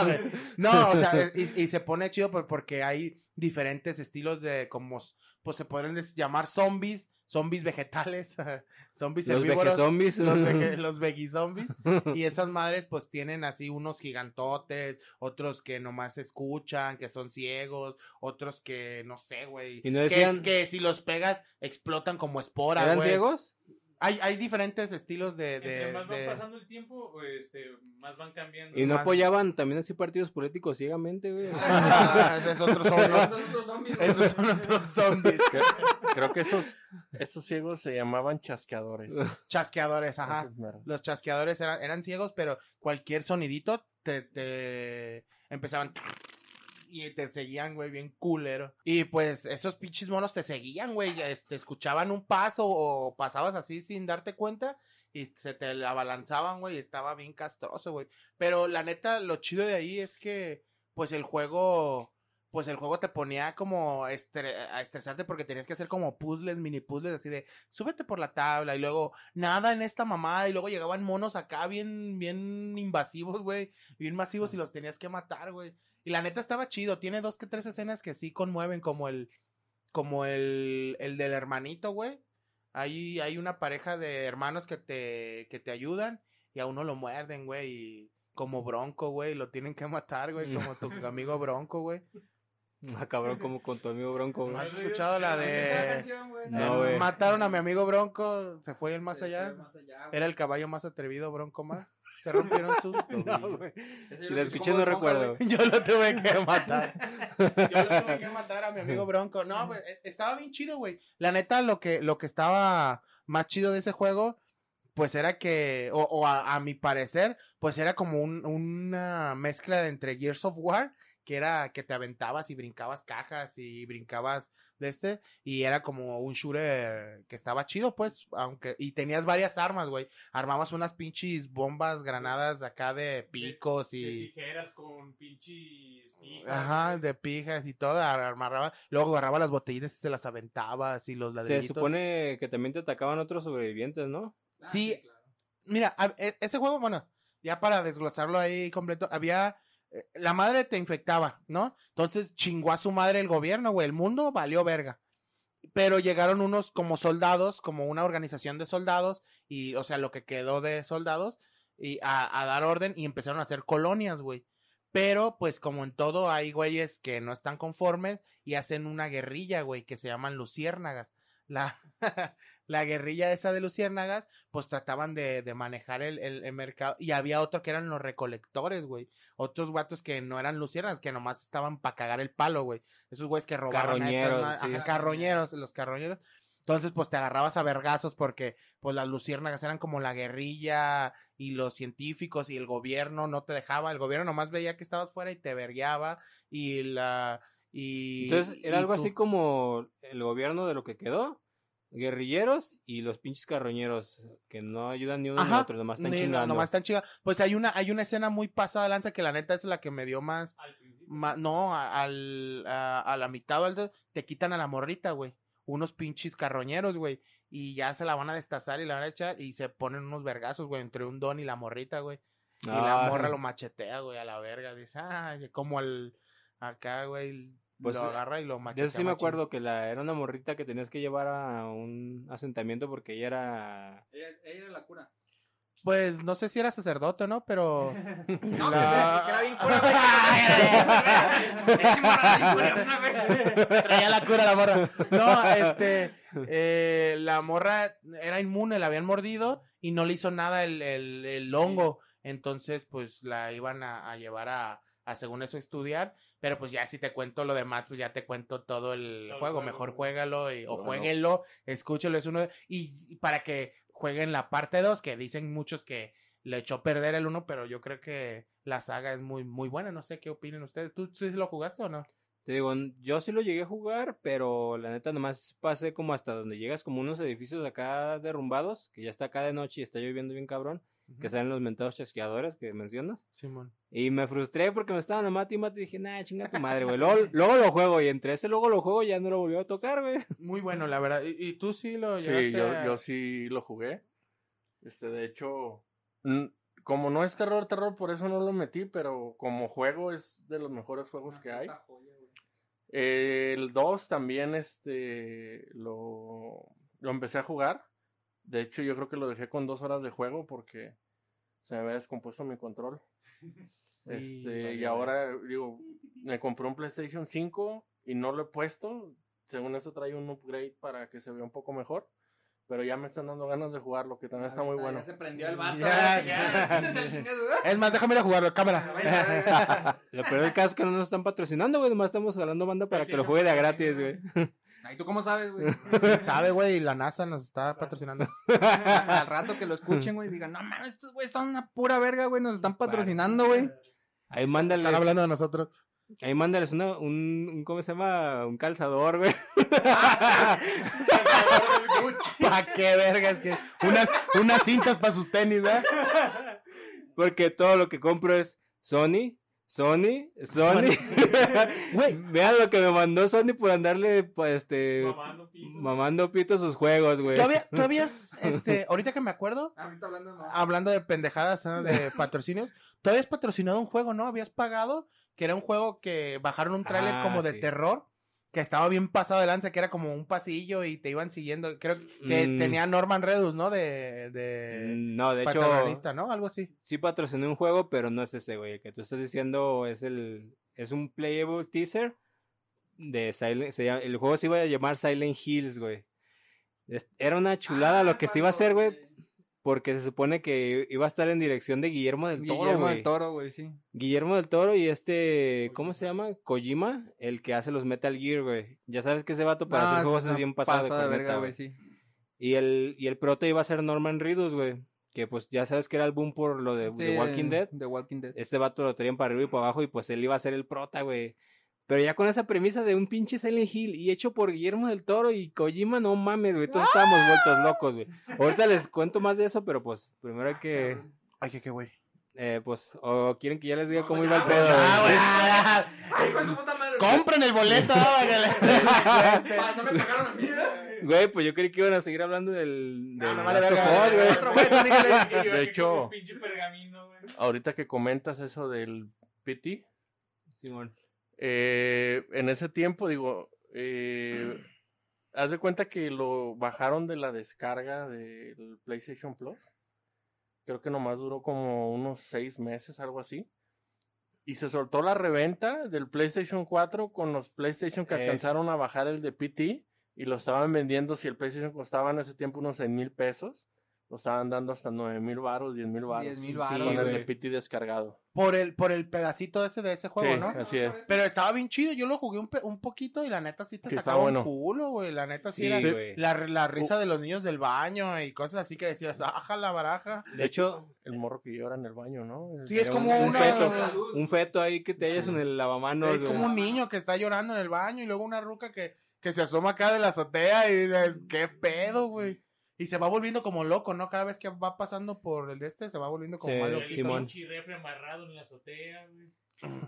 No, o sea, y, y se pone chido por- porque hay diferentes estilos de como, pues se pueden des- llamar zombies, zombies vegetales, *laughs* zombies Los herbívoros, los, vege- *laughs* los vegizombies. Y esas madres pues tienen así unos gigantotes, otros que nomás escuchan, que son ciegos, otros que no sé, güey. No que, es, que si los pegas explotan como esporas, ¿Eran güey. ciegos? Hay, hay diferentes estilos de... de, Entre más de- va pasando el tiempo, este, más van cambiando. Y no Más- apoyaban también así partidos políticos ciegamente, güey. *laughs* Ah, esos otros zombies, esos son otros zombies. Creo que esos, esos ciegos se llamaban chasqueadores. Chasqueadores, ajá. Los chasqueadores eran, eran ciegos, pero cualquier sonidito te, te empezaban y te seguían, güey, bien culero. Y pues esos pinches monos te seguían, güey, este, escuchaban un paso o pasabas así sin darte cuenta y se te abalanzaban, güey, y estaba bien castroso, güey. Pero la neta, lo chido de ahí es que, pues el juego, pues el juego te ponía como estre- a estresarte porque tenías que hacer como puzzles, mini puzzles, así de, súbete por la tabla y luego nada en esta mamada y luego llegaban monos acá bien, bien invasivos, güey, bien masivos y los tenías que matar, güey. Y la neta estaba chido, tiene dos que tres escenas que sí conmueven como el, como el, el del hermanito, güey. Ahí hay una pareja de hermanos que te, que te ayudan y a uno lo muerden, güey, y como bronco, güey, lo tienen que matar, güey, como tu amigo bronco, güey. *laughs* *laughs* Ah, cabrón, como con tu amigo Bronco, güey. ¿Has escuchado la de... No, güey. mataron a mi amigo Bronco, se fue el más allá. Era el caballo más atrevido, Bronco más. Se rompieron *laughs* sus No, güey. Si yo la lo escuché, no recuerdo. güey. *laughs* Yo lo tuve que matar. Yo lo tuve que matar a mi amigo Bronco. No, pues, eh, estaba bien chido, güey. La neta, lo que, lo que estaba más chido de ese juego, pues era que, o, o a, a mi parecer, pues era como un- una mezcla de entre Gears of War, que era que te aventabas y brincabas cajas y brincabas de este, y era como un shooter que estaba chido, pues, aunque, y tenías varias armas, güey. Armabas unas pinches bombas, granadas acá de picos De y... tijeras con pinches pijas. Ajá, de pijas y todo, amarraba, luego agarraba las botellitas y se las aventabas y los Se ladrillitos. supone que también te atacaban otros sobrevivientes, ¿no? Ah, Sí. claro. Mira, a- e- ese juego, bueno, ya para desglosarlo ahí completo, había, la madre te infectaba, ¿no? Entonces chingó a su madre el gobierno, güey, el mundo valió verga. Pero llegaron unos como soldados, como una organización de soldados, y, o sea, lo que quedó de soldados, y a, a dar orden y empezaron a hacer colonias, güey. Pero, pues, como en todo, hay güeyes que no están conformes y hacen una guerrilla, güey, que se llaman luciérnagas. La, *laughs* la guerrilla esa de luciérnagas, pues trataban de, de manejar el, el- el mercado. Y había otro que eran los recolectores, güey. Otros guatos que no eran luciérnagas, que nomás estaban para cagar el palo, güey. Esos güeyes que a estas Carroñeros, sí. ajá, carroñeros, los carroñeros. Entonces, pues te agarrabas a vergazos porque, pues las luciérnagas eran como la guerrilla y los científicos y el gobierno no te dejaba. El gobierno nomás veía que estabas fuera y te vergueaba y la... Y, Entonces, era y algo tú- así como el gobierno de lo que quedó, guerrilleros y los pinches carroñeros, que no ayudan ni uno ni otro, nomás están ni- chingando. nomás están chingando. Pues hay una, hay una escena muy pasada de lanza que la neta es la que me dio más, Al no, a, al, a, a la mitad o al de- te quitan a la morrita, güey. Unos pinches carroñeros, güey. Y ya se la van a destazar y la van a echar y se ponen unos vergazos, güey, entre un don y la morrita, güey. Y la Ah, morra lo machetea, güey, a la verga. Dice, ah, como el, acá, güey, Pues, lo agarra y lo Yo machetea. sí me acuerdo que la, era una morrita que tenías que llevar a un asentamiento porque ella era... Ella, ella era la cura. Pues no sé si era sacerdote, ¿no? Pero. *laughs* No, La- que bien cura. *laughs* Traía la cura la morra. No, este. eh, la morra era inmune, la habían mordido y no le hizo nada el, el, el hongo. Entonces, pues la iban a, a llevar a, a, según eso, estudiar. Pero pues ya si te cuento lo demás, pues ya te cuento todo el Todo el juego. Mejor juégalo y, o Bueno. jueguenlo, escúchelo. Es uno. de- y, y para que jueguen la parte 2, que dicen muchos que le echó a perder el 1, pero yo creo que la saga es muy, muy buena. No sé qué opinen ustedes. ¿Tú sí lo jugaste o no? Te digo, yo sí lo llegué a jugar, pero la neta nomás pasé como hasta donde llegas como unos edificios acá derrumbados, que ya está acá de noche y está lloviendo bien cabrón, que salen los mentados chasqueadores que mencionas. Simón. Y me frustré porque me estaban a mate y mate y dije, nah, chinga tu madre, güey. *laughs* Luego, luego lo juego y entre ese luego lo juego y ya no lo volvió a tocar, güey. Muy bueno, la verdad. ¿Y, y tú sí lo Sí, yo, a- yo sí lo jugué. Este, de hecho, como no es terror, terror, por eso no lo metí, pero como juego es de los mejores juegos que hay. El 2 también, este, lo, lo empecé a jugar. De hecho, yo creo que lo dejé con dos horas de juego porque se me había descompuesto mi control. *laughs* Este, y vale, ahora, digo, me compré un PlayStation 5 y no lo he puesto. Según eso trae un upgrade para que se vea un poco mejor. Pero ya me están dando ganas de jugarlo, que también está muy bueno. Ya se prendió el vato. Es más, déjame ir a jugarlo, cámara. *laughs* Lo peor del caso es que no nos están patrocinando, güey. Nomás estamos jalando banda para que lo juegue de gratis, güey. Ay, ¿tú cómo sabes, güey? *laughs* Sabe, güey, la NASA nos está patrocinando. *laughs* Al rato que lo *laughs* escuchen, güey, digan, no mames, estos güeyes son una pura verga, güey, nos están patrocinando, güey. Ahí mándales, Están hablando de nosotros. ahí mándales una, un, un, ¿cómo se llama? Un calzador, güey. ¿Pa qué vergas? Que unas, unas cintas para sus tenis, ¿eh? Porque todo lo que compro es Sony, Sony, Sony. *laughs* Güey. Vean lo que me mandó Sony por andarle, pues, este, Mamando pito. mamando pito sus juegos, güey. Todavía, todavía, *laughs* este, ahorita que me acuerdo, Ahorita hablando, no. hablando de pendejadas, ¿no? de *laughs* patrocinios, tú habías patrocinado un juego, ¿no? Habías pagado, que era un juego que bajaron un tráiler Ah, como de sí. terror, que estaba bien pasado de lanza, que era como un pasillo y te iban siguiendo. Creo que Mm. tenía Norman Redus, ¿no? De, de No, de hecho, ¿no? Algo así. sí patrociné un juego, pero no es ese, güey. El que tú estás diciendo es el, es un playable teaser de Silent, se llama- el juego se iba a llamar Silent Hills, güey. Era una chulada Ah, lo que se iba a hacer, güey, porque se supone que iba a estar en dirección de Guillermo del Toro, Guillermo del Toro, güey, sí. Guillermo del Toro y este, ¿cómo se llama? Kojima, el que hace los Metal Gear, güey. Ya sabes que ese vato para Ah, hacer juegos es bien pasado de verga, güey. sí. Y el, y el prota iba a ser Norman Reedus, güey. Que pues ya sabes que era el boom por lo de, Sí, de Walking Dead. The Walking Dead. Este vato lo traían para arriba y para abajo y pues él iba a ser el prota, güey. Pero ya con esa premisa de un pinche Silent Hill y hecho por Guillermo del Toro y Kojima, no mames, güey. Todos estábamos vueltos locos, güey. Ahorita les cuento más de eso, pero pues primero hay que, Ay, que qué güey. eh, pues, o quieren que ya les diga No, cómo ya, iba el pedo, Ah, güey. ah, *laughs* ¡Ay, de su puta madre! Compren el boleto. *laughs* Ah, No me pagaron a mí, ¿eh? Güey, pues yo creí que iban a seguir hablando del, del No, Us, güey. Síguele. *laughs* De hecho- pinche pergamino, güey. Ahorita que comentas eso del PT, Simón. Eh, en ese tiempo, digo, eh, *clears throat* haz de cuenta que lo bajaron de la descarga del PlayStation Plus. Creo que nomás duró como unos seis meses, algo así. Y se soltó la reventa del PlayStation 4 con los PlayStation que Eh. alcanzaron a bajar el de PT y lo estaban vendiendo. Si el PlayStation costaba en ese tiempo unos 6 mil pesos, lo estaban dando hasta 9 mil baros, 10 mil baros. 10,000 Sí, varos, con el de. PT descargado. Por el, por el pedacito ese de ese juego, Sí, ¿no? así es. Pero estaba bien chido, yo lo jugué un, un poquito y la neta sí te Sí, sacaba bueno. un culo, güey. La neta sí, Sí, era la, la risa de los niños del baño y cosas así que decías, aja la baraja. De hecho, El morro que llora en el baño, ¿no? Sí, es como un una... feto. un feto ahí que te hallas en el lavamanos, Es como un niño que está llorando en el baño y luego una ruca que, que se asoma acá de la azotea y dices, ¿qué pedo, güey? Y se va volviendo como loco, ¿no? Cada vez que va pasando por el de este, se va volviendo como Sí, loquito. Simón. refri amarrado en la azotea, güey.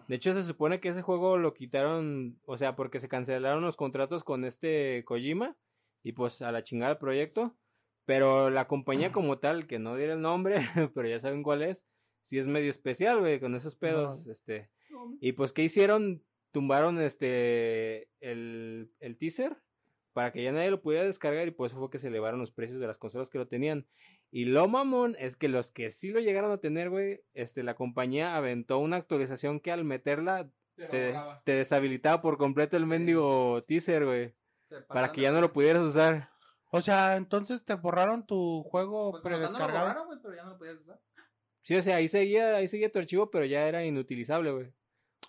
De hecho, se supone que ese juego lo quitaron, o sea, porque se cancelaron los contratos con este Kojima y pues a la chingada el proyecto. Pero la compañía como tal, que no diré el nombre, *laughs* pero ya saben cuál es, sí es medio especial, güey, con esos pedos, este. Y pues, ¿qué hicieron? Tumbaron este, el, el teaser para que ya nadie lo pudiera descargar y por eso fue que se elevaron los precios de las consolas que lo tenían. Y lo mamón es que los que sí lo llegaron a tener, güey, este, la compañía aventó una actualización que al meterla te, te deshabilitaba por completo el mendigo teaser, güey, para que ya no lo pudieras usar. O sea, entonces te borraron tu juego Pues no lo predescargado. borraron, güey, pero ya no lo podías usar. Sí, o sea, ahí seguía, ahí seguía tu archivo, pero ya era inutilizable, güey.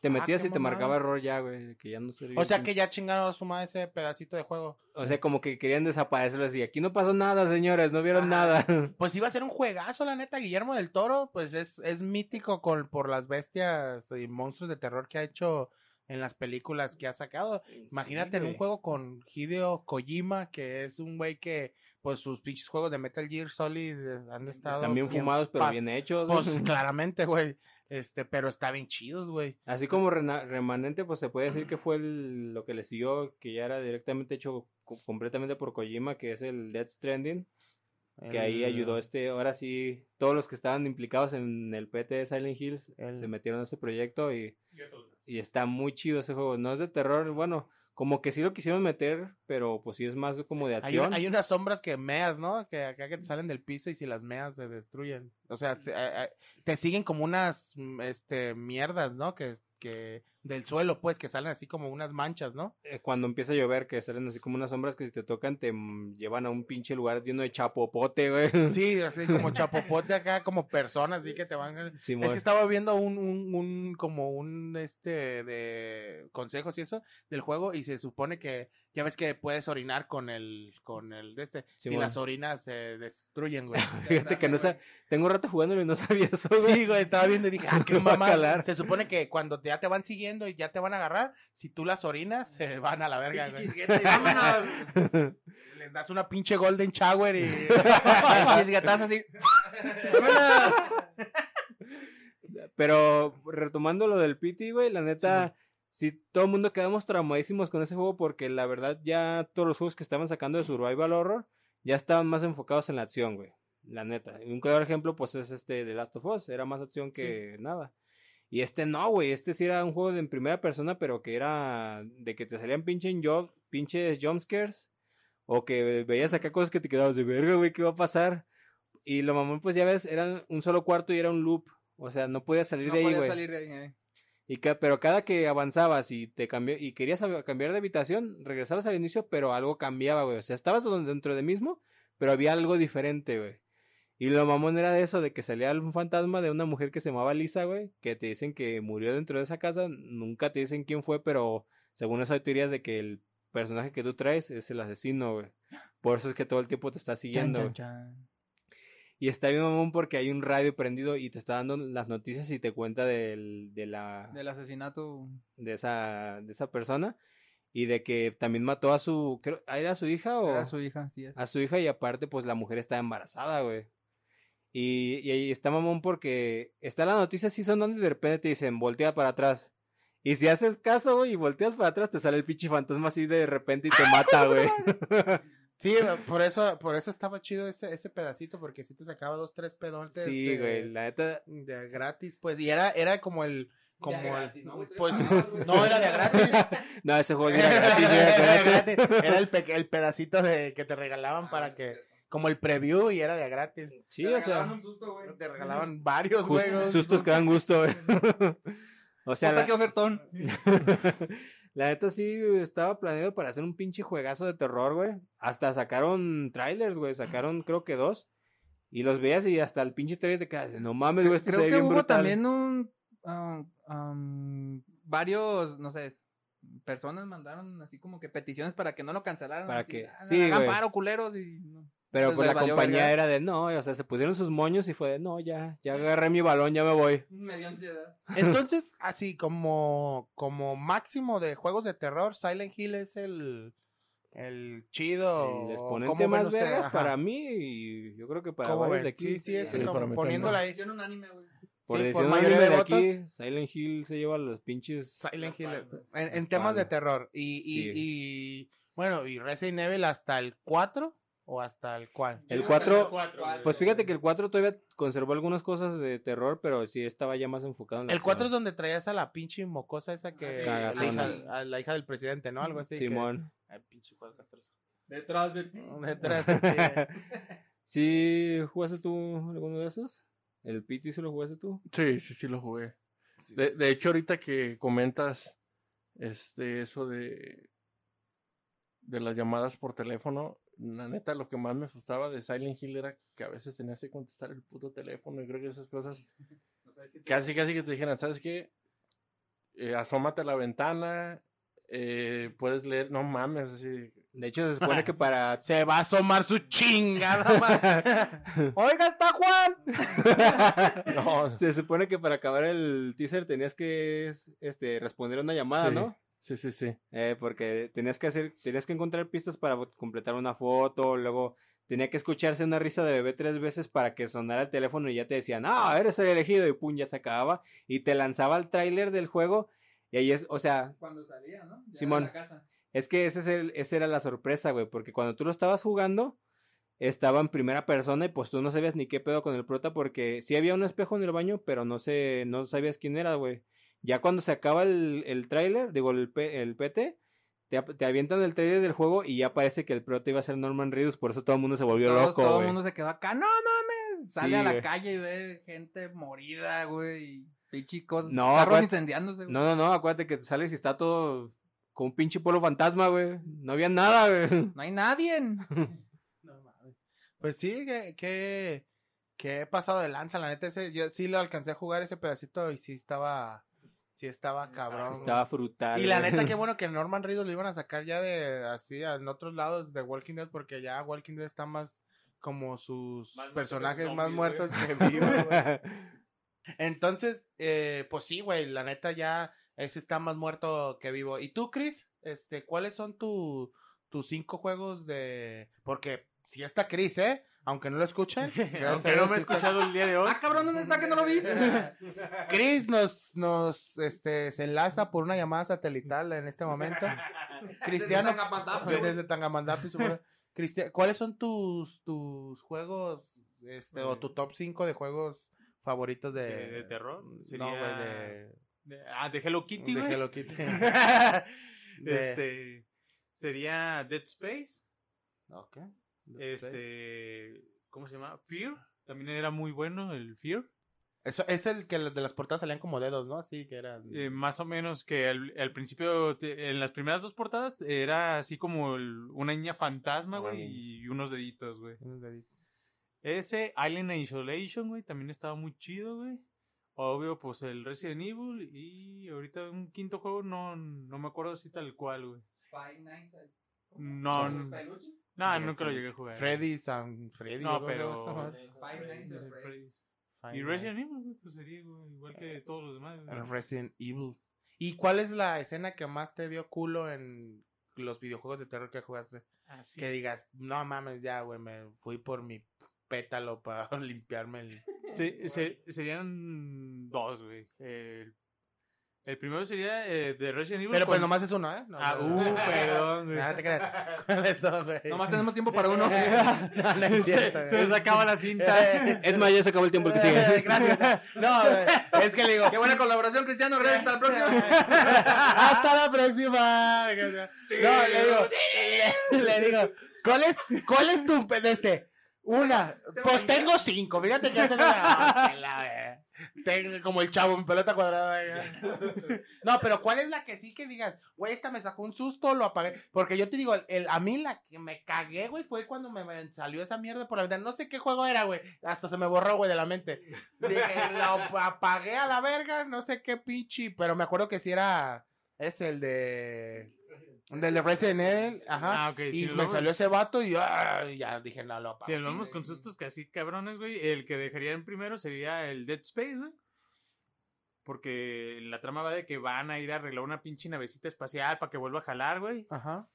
Te Ah, metías y te mamada. marcaba error ya, güey, que ya no servía. o sea que ya chingaron a su madre ese pedacito de juego. O sea, como que querían desaparecerlo así. Aquí no pasó nada, señores, no vieron nada. *laughs* Pues iba a ser un juegazo, la neta. Guillermo del Toro, pues es, es mítico con, por las bestias y monstruos de terror que ha hecho en las películas que ha sacado. Imagínate Sí, en un juego con Hideo Kojima, que es un güey que, pues sus pinches juegos de Metal Gear Solid han estado. Están bien fumados, pero bien hechos. Pues *laughs* claramente, güey. Este, pero está bien chidos, güey. Así como remanente, pues se puede decir que fue el- lo que le siguió, que ya era directamente hecho co- completamente por Kojima, que es el Death Stranding, que ahí El- ayudó este, ahora sí, todos los que estaban implicados en el PT de Silent Hills El- se metieron a ese proyecto y, y está muy chido ese juego. No es de terror, bueno, como que sí lo quisieron meter, pero pues sí es más como de Hay, acción. una- hay unas sombras que meas, ¿no? Que acá que te salen del piso y si las meas se destruyen. O sea, se- a- a- te siguen como unas mm, este mierdas, ¿no? Que, que del suelo, pues, que salen así como unas manchas, ¿no? Eh, Cuando empieza a llover, que salen así como unas sombras que si te tocan te llevan a un pinche lugar lleno de chapopote, güey. *laughs* Sí, *laughs* así como chapopote acá, como personas, así que te van. *laughs* Simón. Es que estaba viendo un, un, un, como un, este, de consejos y eso del juego y se supone que, ya ves que puedes orinar con el, con el, de este, si las orinas se destruyen, güey. *laughs* Fíjate que no sé, tengo rato jugándolo y no *laughs* sabía eso, güey. Sí, güey, estaba viendo y dije, ah, *laughs* qué mamá. Se supone que cuando ya te van siguiendo y ya te van a agarrar, si tú las orinas, se van a la verga, güey. chisguete, vámonos. Les das una pinche golden shower y... Chisguetazo así. Pero retomando lo del PT, güey, la neta, sí, todo el mundo quedamos traumadísimos con ese juego porque la verdad ya todos los juegos que estaban sacando de Survival Horror ya estaban más enfocados en la acción, güey. La neta. Un claro ejemplo, pues es este de Last of Us, era más acción que nada. Y este no, güey, este sí era un juego de en primera persona, pero que era de que te salían pinche yo- pinches jumpscares o que veías acá cosas que te quedabas de verga, güey, ¿qué va a pasar? Y lo mamón, pues ya ves, era un solo cuarto y era un loop. O sea, no podías salir No de ahí, güey. salir de ahí, eh. Y pero cada que avanzabas y te cambió y querías cambiar de habitación, regresabas al inicio, pero algo cambiaba, güey. O sea, estabas dentro de mismo, pero había algo diferente, güey. Y lo mamón era de eso, de que salía un fantasma de una mujer que se llamaba Lisa, güey, que te dicen que murió dentro de esa casa, nunca te dicen quién fue, pero según eso hay teorías de que el personaje que tú traes es el asesino, güey. Por eso es que todo el tiempo te está siguiendo, chan, güey. chan. Y está bien mamón porque hay un radio prendido y te está dando las noticias y te cuenta del, de la Del asesinato. de esa de esa persona y de que también mató a su creo era su hija o Era su hija, sí es. a su hija y aparte pues la mujer está embarazada, güey. Y, y ahí está mamón porque está la noticia así sonando y de repente te dicen voltea para atrás. Y si haces caso, güey, y volteas para atrás, te sale el pinche fantasma así de repente y te mata, *laughs* güey. *laughs* Sí, por eso, por eso estaba chido ese, ese pedacito, porque si te sacaba dos, tres pedontes Sí, de, güey, la neta. de gratis, pues, y era, era como el, como De el, gratis, ¿no, pues, güey. no, era de gratis. *laughs* No, ese juego era gratis, Era gratis. Era el, pe- el pedacito de que te regalaban para que, como el preview y era de gratis. Sí, Te o regalaban sea, un susto, güey. Te regalaban varios just- juegos. sustos que dan gusto, güey. *laughs* O sea, la, qué ofertón. *laughs* la neta sí estaba planeado para hacer un pinche juegazo de terror, güey. Hasta sacaron trailers, güey. Sacaron creo que dos. Y los veías y hasta el pinche trailer te quedas, no mames, güey, esto se Creo ve que bien hubo brutal. también un. am, varios, no sé. Personas mandaron así como que peticiones para que no lo cancelaran. Para así, que- "Ah, sí, hagan güey. paro, culeros. Y, no. Pero pues la compañía verga. era de no, o sea, se pusieron sus moños y fue de no, ya, ya agarré mi balón, ya me voy. Me dio ansiedad. Entonces, así como, como máximo de juegos de terror, Silent Hill es el, el chido. El ¿o exponente más vergas para mí y yo creo que para ¿Cómo varios de aquí. Sí, sí, es Sí, como para mí poniéndola ahí. Hicieron un anime, güey. Por Sí, por mayoría unánime de de aquí, Silent Hill se lleva los pinches Silent Hill. Palmas. En, en temas de terror. Y, y, Sí. y, bueno, y Resident Evil hasta el 4 o hasta el cuál. El Yo creo que 4, el cuatro, güey. Pues fíjate que el 4 todavía conservó algunas cosas de terror, pero sí estaba ya más enfocado en la El 4 es donde traías a la pinche mocosa esa que. Ah, sí, la, hija, a la hija del presidente, ¿no? Algo así. que- Simón. Ay, pinche juego castroso. Detrás de ti. *laughs* Detrás de ti. *laughs* ¿Sí jugaste tú alguno de esos? ¿El PT sí lo jugaste tú? Sí, sí, sí lo jugué. De, de hecho, ahorita que comentas este eso de de las llamadas por teléfono, la neta lo que más me frustraba de Silent Hill era que a veces tenías que contestar el puto teléfono y creo que esas cosas *laughs* casi casi que te dijeran, ¿sabes qué? Eh, asómate a la ventana, eh, puedes leer, no mames, así. De hecho, se supone que para... Se va a asomar su chingada. *laughs* Oiga, está Juan. *laughs* No, Se supone que para acabar el teaser tenías que este, responder una llamada, Sí. ¿no? Sí, sí, sí. Eh, porque tenías que hacer, tenías que encontrar pistas para completar una foto, luego tenía que escucharse una risa de bebé tres veces para que sonara el teléfono y ya te decían, ah, eres el elegido, y pum, ya se acababa, y te lanzaba el tráiler del juego, y ahí es, o sea, Cuando salía, ¿no? Ya Simón. de la casa. es que ese es el, esa era la sorpresa, güey, porque cuando tú lo estabas jugando, estaba en primera persona y pues tú no sabías ni qué pedo con el prota porque sí había un espejo en el baño, pero no sé, no sabías quién era, güey. Ya cuando se acaba el, el tráiler, digo, el, P- el PT, te, te avientan el tráiler del juego y ya parece que el prota iba a ser Norman Reedus, por eso todo el mundo se volvió Todos- loco, todo el mundo se quedó acá. No mames. Sale Sí, a la calle y ve gente morida, güey. Y pinche cosas. No, carros incendiándose, güey. No, no, no, acuérdate que sales y está todo con un pinche polo fantasma, güey. No había nada, güey. No hay nadie. *laughs* No mames. Pues sí, que, que, que he pasado de lanza, la neta, ese, yo sí lo alcancé a jugar ese pedacito y sí estaba, sí estaba cabrón. Estaba frutal. Y la neta, qué *laughs* bueno que Norman Reedus lo iban a sacar ya de así en otros lados de Walking Dead, porque ya Walking Dead está más como sus Más personajes zombies, más güey. muertos que *laughs* vivos, güey. *laughs* Entonces, eh, pues sí, güey, la neta ya ese está más muerto que vivo. ¿Y tú, Chris? Este, ¿cuáles son tu, tus cinco juegos de...? Porque si está Chris, ¿eh? Aunque no lo escuchen. *laughs* Aunque no me he escuchado el día de hoy. Ah, cabrón, ¿dónde está que no lo vi? *laughs* Chris nos, nos este, se enlaza por una llamada satelital en este momento. *laughs* Cristiano, Desde Tangamandapio, desde Tangamandapio. supongo. Cristian, ¿cuáles son tus, tus juegos, este, o tu top 5 de juegos favoritos de... ¿De- de terror? No, güey, de, De- ah, de Hello Kitty, de güey. Hello Kitty. este sería Dead Space. Ok. Este, ¿cómo se llama? Fear. También era muy bueno el Fear. Eso, es el que de las portadas salían como dedos, ¿no? Así que eran... Eh, más o menos que al, al principio, te- en las primeras dos portadas, era así como el- una niña fantasma, güey, Órale. y unos deditos, güey. unos deditos. Ese, Alien Isolation, güey, también estaba muy chido, güey. Obvio, pues el Resident Evil y ahorita un quinto juego, no, no me acuerdo si tal cual, güey. No, no, no, nunca lo llegué a jugar. Freddy San Freddy. No, ¿o cómo se llama esa pero- madre? Freddy's. Five Y Nights. Resident Evil, güey, pues sería güey, igual que todos los demás. güey. Resident Evil. ¿Y cuál es la escena que más te dio culo en los videojuegos de terror que jugaste? Así. Que digas, no mames, ya, güey, me fui por mi pétalo para *laughs* limpiarme el... Se- se- serían dos, güey. El, el primero sería eh, de Resident Evil. Pero pues nomás es uno, ¿eh? No, Ah, no, uh, perdón, güey. *laughs* No te creas. Nomás tenemos tiempo para uno. *laughs* no, no es *laughs* cierto, Se güey. nos acaba la cinta. Es más, ya se acabó el tiempo el que sigue. Gracias. No, güey, es que le digo... Qué buena colaboración, Cristiano. Gracias. Hasta la próxima. Hasta la próxima. No, le digo, le, le digo, ¿cuál es, cuál es tu de este? Una, pues tengo cinco, fíjate que hace *laughs* la, la- tengo como el chavo, mi pelota cuadrada. eh. *laughs* No, pero ¿cuál es la que sí que digas, güey, esta me sacó un susto, lo apagué? Porque yo te digo, el, a mí la que me cagué, güey, fue cuando me, me salió esa mierda por la ventana. No sé qué juego era, güey, hasta se me borró, güey, de la mente. Dije, lo apagué a la verga, no sé qué pinche, pero me acuerdo que sí era, es el de... Del de Resident Evil, ajá. Ah, ok, y si me vamos- salió ese vato y ah, ya dije, no, lo apago. Si nos vamos con sustos casi cabrones, güey, el que dejaría en primero sería el Dead Space, güey. Porque la trama va de que van a ir a arreglar una pinche navecita espacial para que vuelva a jalar, güey. Ajá.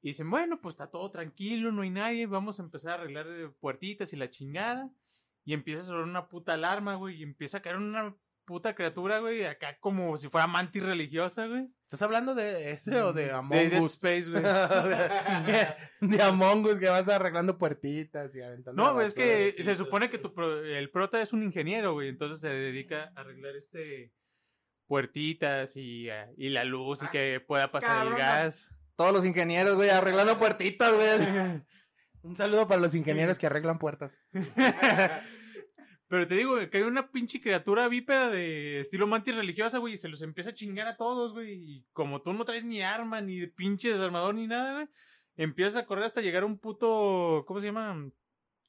Y dicen, bueno, pues está todo tranquilo, no hay nadie, vamos a empezar a arreglar eh, puertitas y la chingada. Y empieza a sonar una puta alarma, güey, y empieza a caer una puta criatura, güey, acá como si fuera mantis religiosa, güey. ¿Estás hablando de ese o de De Among Dead Us? Space, güey. *laughs* de, de Among Us que vas arreglando puertitas y aventando. No, es que sí. se supone que tu pro- el prota es un ingeniero, güey, entonces se dedica a arreglar este puertitas y, eh, y la luz y que pueda pasar cabrón, el gas. Todos los ingenieros, güey, arreglando puertitas, güey. *laughs* Un saludo para los ingenieros que arreglan puertas. *laughs* Pero te digo que hay una pinche criatura bípeda de estilo mantis religiosa, güey, y se los empieza a chingar a todos, güey. Y como tú no traes ni arma, ni pinche desarmador, ni nada, güey, empiezas a correr hasta llegar a un puto, ¿cómo se llama?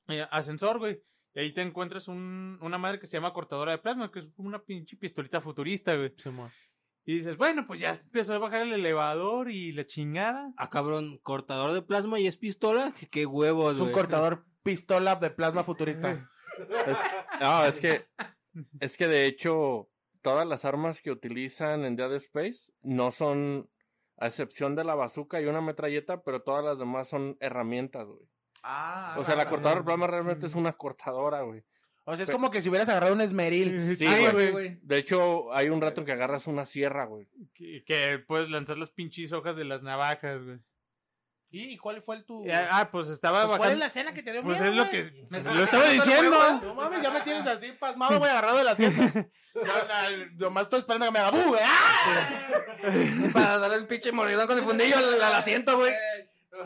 Eh, ascensor, güey. Y ahí te encuentras un, una madre que se llama cortadora de plasma, que es como una pinche pistolita futurista, güey. Y dices, bueno, pues ya empezó a bajar el elevador y la chingada. Ah, cabrón, cortador de plasma y es pistola. Qué huevos, Es un güey. cortador pistola de plasma futurista. Es- no, es que, es que de hecho, todas las armas que utilizan en Dead Space no son, a excepción de la bazooka y una metralleta, pero todas las demás son herramientas, güey. Ah, O sea, la cortadora de plasma realmente es una cortadora, güey. O sea, es como que si hubieras agarrado un esmeril. Sí, güey. güey. De hecho, hay un rato en que agarras una sierra, güey. Que, que puedes lanzar las pinches hojas de las navajas, güey. ¿Y cuál fue el tu...? Ah, ah, pues estaba Pues, ¿Cuál es la escena que te dio Pues miedo, es lo que. Me lo suena- estaba diciendo. No mames, ya me tienes así pasmado, güey, agarrado de la na- *laughs* nomás estoy esperando que me haga ¡bu! güey! ¡Ah! *laughs* Para darle el pinche mordidón con el fundillo al, al asiento, güey.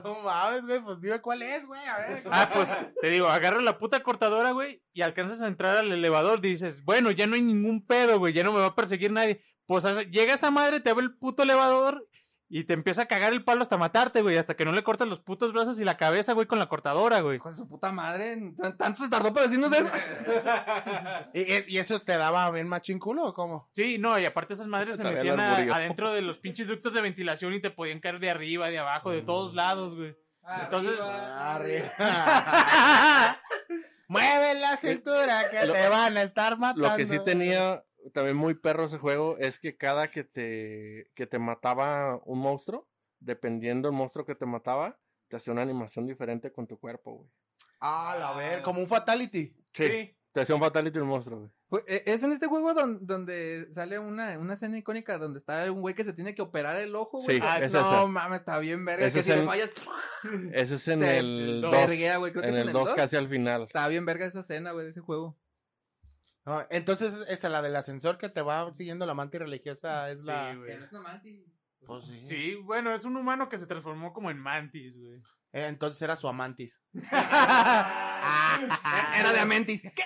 No mames, güey, pues dime cuál es, güey, a ver. Ah, pues te digo, agarras la puta cortadora, güey, y alcanzas a entrar al elevador. Dices, bueno, ya no hay ningún pedo, güey, ya no me va a perseguir nadie. Pues llega esa madre, te abre el puto elevador y te empieza a cagar el palo hasta matarte, güey, hasta que no le cortas los putos brazos y la cabeza, güey, con la cortadora, güey. Hijo de su puta madre. ¿tan- ¿Tanto se tardó para decirnos eso? *laughs* ¿Y, y- eso te daba bien machín culo o cómo? Sí, no, y aparte esas madres se metían a- adentro de los pinches ductos de ventilación y te podían caer de arriba, de abajo, de todos lados, güey. Entonces- Arre. *laughs* Mueve la cintura que Lo- te van a estar matando. Lo que sí tenía también muy perro ese juego es que cada que te, que te mataba un monstruo, dependiendo del monstruo que te mataba, te hacía una animación diferente con tu cuerpo, güey. Ah, la ver, como un fatality. Sí. Te hacía un fatality el monstruo, güey. Eh, Es en este juego don- donde sale una, una escena icónica donde está un güey que se tiene que operar el ojo, güey. Sí, Ah, es no mames, está bien verga. Ese Que es si le el- fallas, Ese es en el 2. verguea, güey, creo que En en el 2 dos. casi al final. está bien verga esa escena, güey, de ese juego. Entonces, esa, la del ascensor que te va siguiendo la mantis religiosa, es Sí, la... güey. es una mantis. Pues sí. Sí, bueno, es un humano que se transformó como en mantis, güey. Eh, entonces era su amantis. Era de. Qué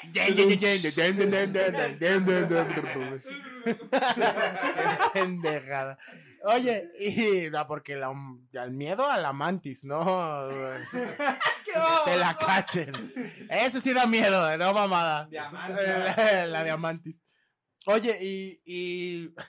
pendejada. Oye, y no, porque la, el miedo a la mantis, ¿no? *laughs* Te la cachen. Eso sí da miedo, no mamada. *laughs* La, la diamantis. Oye, y. y... *laughs*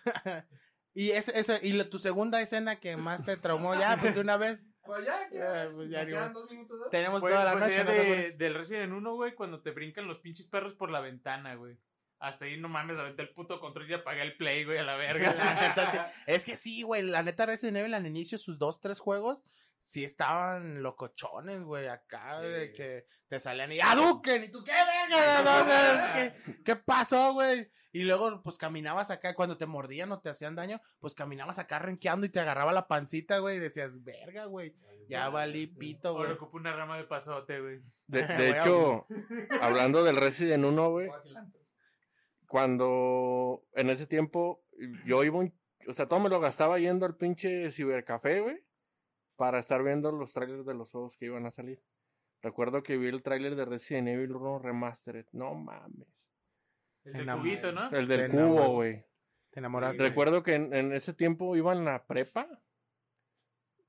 Y, ese, ese, y la- tu segunda escena que más te traumó ya, pues de una vez. Pues ya, Eh, pues ya quedan dos minutos. ¿no? Tenemos Pues, toda la pues noche. no de- apures. del Resident 1, güey, cuando te brincan los pinches perros por la ventana, güey. Hasta ahí no mames, aventé el puto control y apagué el play, güey, a la verga. *laughs* La neta, sí. *laughs* Es que sí, güey, la neta Resident Evil al inicio, sus dos, tres juegos, sí estaban locochones, güey, acá, Sí. de que te salían y ¡Aduken! ¿Y tú qué, verga? ¿De dónde? ¿Qué, qué pasó, güey? Y luego, pues, caminabas acá, cuando te mordían o te hacían daño, pues, caminabas acá renqueando y te agarraba la pancita, güey, y decías, verga, güey, ya valí pito, güey. Ahora ocupo una rama de pasote, güey. De, *laughs* de hecho, hablando del Resident 1, güey. Cuando en ese tiempo yo iba, un- o sea, todo me lo gastaba yendo al pinche cibercafé, güey, para estar viendo los trailers de los juegos que iban a salir. Recuerdo que vi el trailer de Resident Evil 1 Remastered, no mames. El del cubito, ¿no? El del Te cubo, güey. Te enamoraste. Recuerdo que en, en ese tiempo iba en la prepa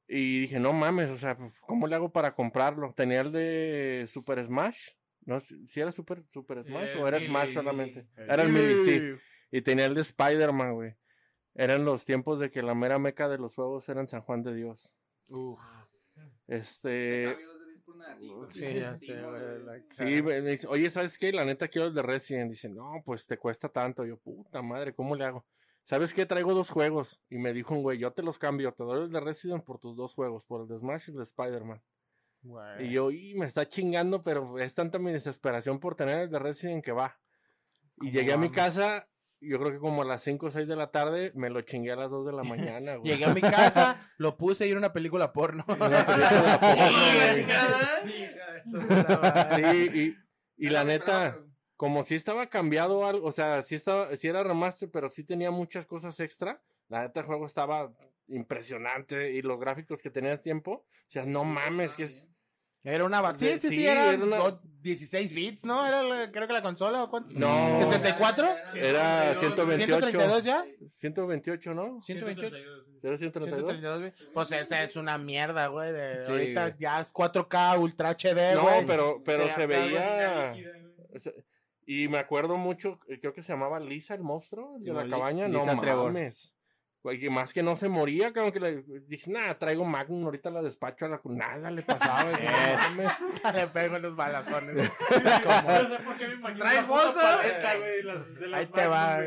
y dije, no mames, o sea, ¿cómo le hago para comprarlo? Tenía el de Super Smash, no sé si era Super, Super Smash Eh, o era. Smash solamente. El Era el Melee, sí. Y tenía el de Spider-Man, güey. Eran los tiempos de que la mera meca de los juegos era en San Juan de Dios. Uf. Este... Sí, ya sé, me dice, oye, ¿sabes qué? La neta quiero el de Resident. Dice, no, pues te cuesta tanto. Yo, puta madre, ¿cómo le hago? ¿Sabes qué? Traigo dos juegos. Y me dijo un güey, yo te los cambio. Te doy el de Resident por tus dos juegos, por el de Smash y el de Spider-Man. Y yo, y me está chingando, pero es tanta mi desesperación por tener el de Resident que va. Y ¿Cómo llegué a mi vamos? casa, yo creo que como a las 5 o 6 de la tarde, me lo chingué a las 2 de la mañana, *laughs* güey. Llegué a mi casa, *laughs* lo puse y era una película porno. Una película porno, y, *laughs* y la neta, como si estaba cambiado algo, o sea, sí estaba, sí era remaster, pero sí tenía muchas cosas extra. La neta el juego estaba impresionante y los gráficos que tenías tiempo, o sea, no mames, que es Era una... Sí, sí, sí, sí, era, era una- do- 16 bits, ¿no? Era la- creo que la consola, ¿o cuánto? No. ¿64? Era 128. ¿132 ya? 128, ¿no? 128. Era 132. 132 bits. Pues esa es una mierda, güey. de- Sí, ahorita ya es 4K Ultra HD, No, güey. pero, pero Te se veía. Y me acuerdo mucho, eh, creo que se llamaba Lisa el monstruo de la Simón, Li- cabaña. No Lisa Trevor. Güey, más que no se moría, como que le dije, nada, traigo Magnum, ahorita la despacho a la cu-". Nada le pasaba. no. *laughs* Le pego en los balazones. *laughs* ¿Traes bolsa? Ahí te va.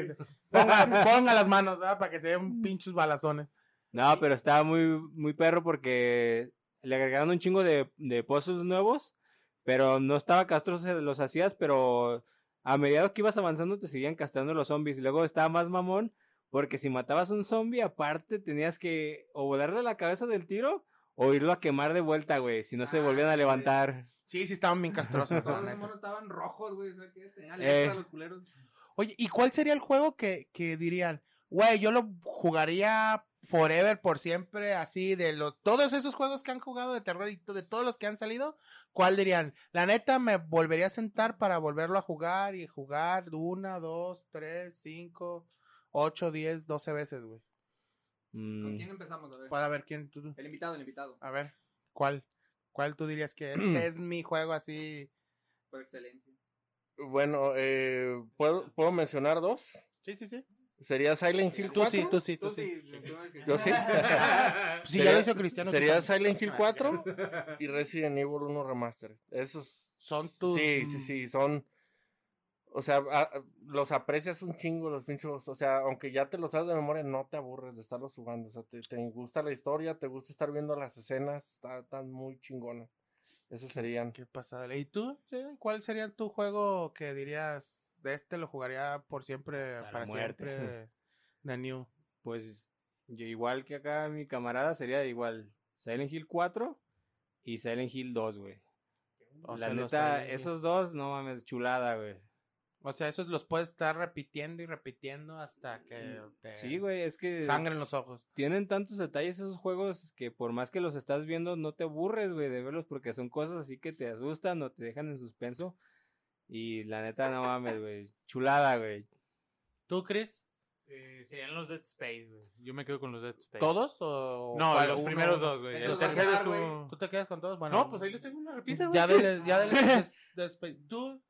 Ponga, ponga las manos, ¿verdad? Para que se vean pinches balazones. No, pero estaba muy, muy perro porque le agregaron un chingo de, de pozos nuevos, pero no estaba castroso, los hacías, pero a medida que ibas avanzando te seguían castrando los zombies. Y luego estaba más mamón porque si matabas un zombie, aparte tenías que o volarle la cabeza del tiro o irlo a quemar de vuelta, güey, si no se Ah, volvían a levantar. Sí, sí, estaban bien castrosos. *laughs* Todos los monos estaban rojos, güey. ¿sabes qué? Tenían Eh. los culeros. Oye, ¿y cuál sería el juego que, que dirían? Güey, yo lo jugaría forever, por siempre, así, de los, todos esos juegos que han jugado de terror y de todos los que han salido, ¿cuál dirían? La neta, me volvería a sentar para volverlo a jugar y jugar una, dos, tres, cinco, ocho, diez, doce veces, güey. ¿Con Mm, quién empezamos? A ver. Para ver quién tú, El invitado, el invitado. a ver, ¿cuál? ¿Cuál tú dirías que este *clears throat* es mi juego así? Por excelencia. Bueno, eh, ¿puedo, ¿puedo mencionar dos? Sí, sí, sí. Sería Silent Hill Tú 4. sí, tú sí, tú Tú sí. sí. Yo sí. *laughs* *laughs* Sí, Sería- ya lo hizo Cristiano. Sería. Silent Hill 4 y Resident Evil 1 Remastered. Esos Son tus... Sí, sí, sí, son. O sea, a- a- los aprecias un chingo los pinchos. O sea, aunque ya te los sabes de memoria, no te aburres de estarlos jugando. O sea, te, te gusta la historia, te gusta estar viendo las escenas, está- están muy chingonas. Esos serían. Qué pasada. ¿Y tú? Sí, ¿Cuál sería tu juego que dirías de este lo jugaría por siempre, Hasta para siempre? The New. Pues yo igual que acá mi camarada sería igual Silent Hill 4 y Silent Hill 2, güey. O La sea, neta, esos dos, no mames, chulada, güey. O sea, esos los puedes estar repitiendo y repitiendo hasta que te Sí, güey, es que sangre en los ojos. tienen tantos detalles esos juegos que por más que los estás viendo no te aburres, güey, de verlos porque son cosas así que te asustan o te dejan en suspenso. Y la neta, no mames, güey. Chulada, güey. ¿Tú, Chris? Eh, serían los Dead Space, güey. Yo me quedo con los Dead Space. ¿Todos o No, cuál? los Uno? primeros dos, güey. El tercero ganar, estuvo... ¿Tú te quedas con todos? Bueno, No, pues ahí los tengo en la repisa, güey. ya dele, ya dele. des- despe- ¿Tú?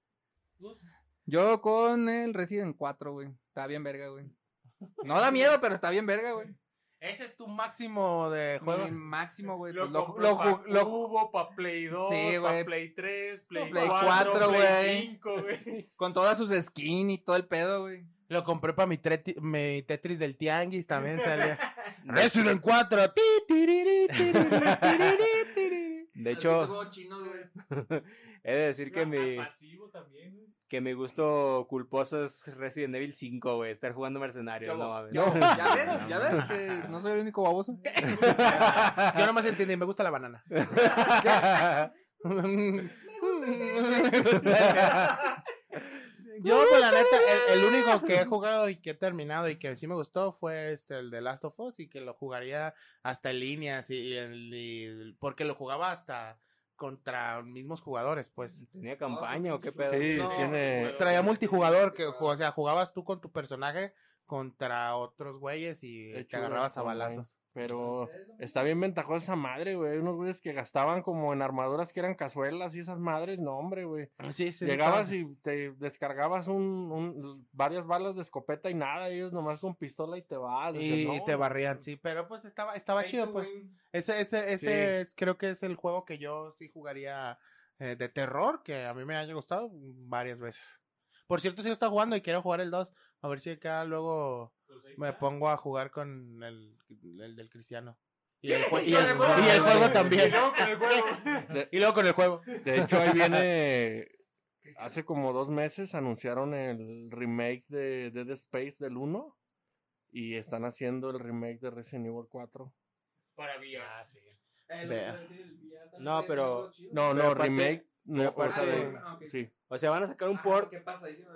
Gus? Yo con el Resident 4, güey. Está bien verga, güey. No da miedo, pero está bien verga, güey. Ese es tu máximo de juego. Mi máximo, güey. Lo, pues, Lo, compré lo, lo- Cubo, pa' Play 2, Sí, pa' güey. Play 3, Play, Play 4, 4, Play güey. 5, güey. *laughs* con todas sus skins y todo el pedo, güey. Lo compré para mi, mi Tetris del Tianguis, también salía. *laughs* Resident 4. ti, tiriri, tiriri, tiriri, tiriri. De hecho. *laughs* he de decir que mi, Pasivo también, güey. que mi gusto culposo es Resident Evil 5, güey. Estar jugando mercenarios, no mames. Yo, ya ves, *laughs* ya ves que no soy el único baboso. *laughs* Yo nomás entendí, me gusta la banana. *laughs* Yo, pues, la neta, el, el único que he jugado y que he terminado y que sí me gustó fue este, el de Last of Us y que lo jugaría hasta en líneas y, y el- y- porque lo jugaba hasta contra mismos jugadores, pues. ¿Tenía campaña o qué pedo? Sí, No, tiene. Traía multijugador, que, o sea, jugabas tú con tu personaje contra otros güeyes y te agarrabas a balazos. Pero está bien ventajosa esa madre, güey. Hay unos güeyes que gastaban como en armaduras que eran cazuelas y esas madres, no, hombre, güey. Sí, sí, Llegabas y te descargabas un, un- varias balas de escopeta y nada, ellos nomás con pistola y te vas. y, no, te barrían, sí, pero pues estaba, estaba chido, pues. Ese, ese, ese es- creo que es el juego que yo sí jugaría eh, de terror, que a mí me haya gustado varias veces. Por cierto, sí lo está jugando y quiero jugar el 2. A ver si acá luego me pongo a jugar con el, el del cristiano. Y el, y el- y el juego también. Y luego con el juego. Y luego con el juego. De hecho, ahí viene. Hace como dos meses anunciaron el remake de Dead Space del 1 y están haciendo el remake de Resident Evil 4. Para VR. No, pero- No, Pero no, aparte- remake. No, aparte o sea, de- Ah, sí. O sea, van a sacar un port. ¿Qué pasa? Diciendo,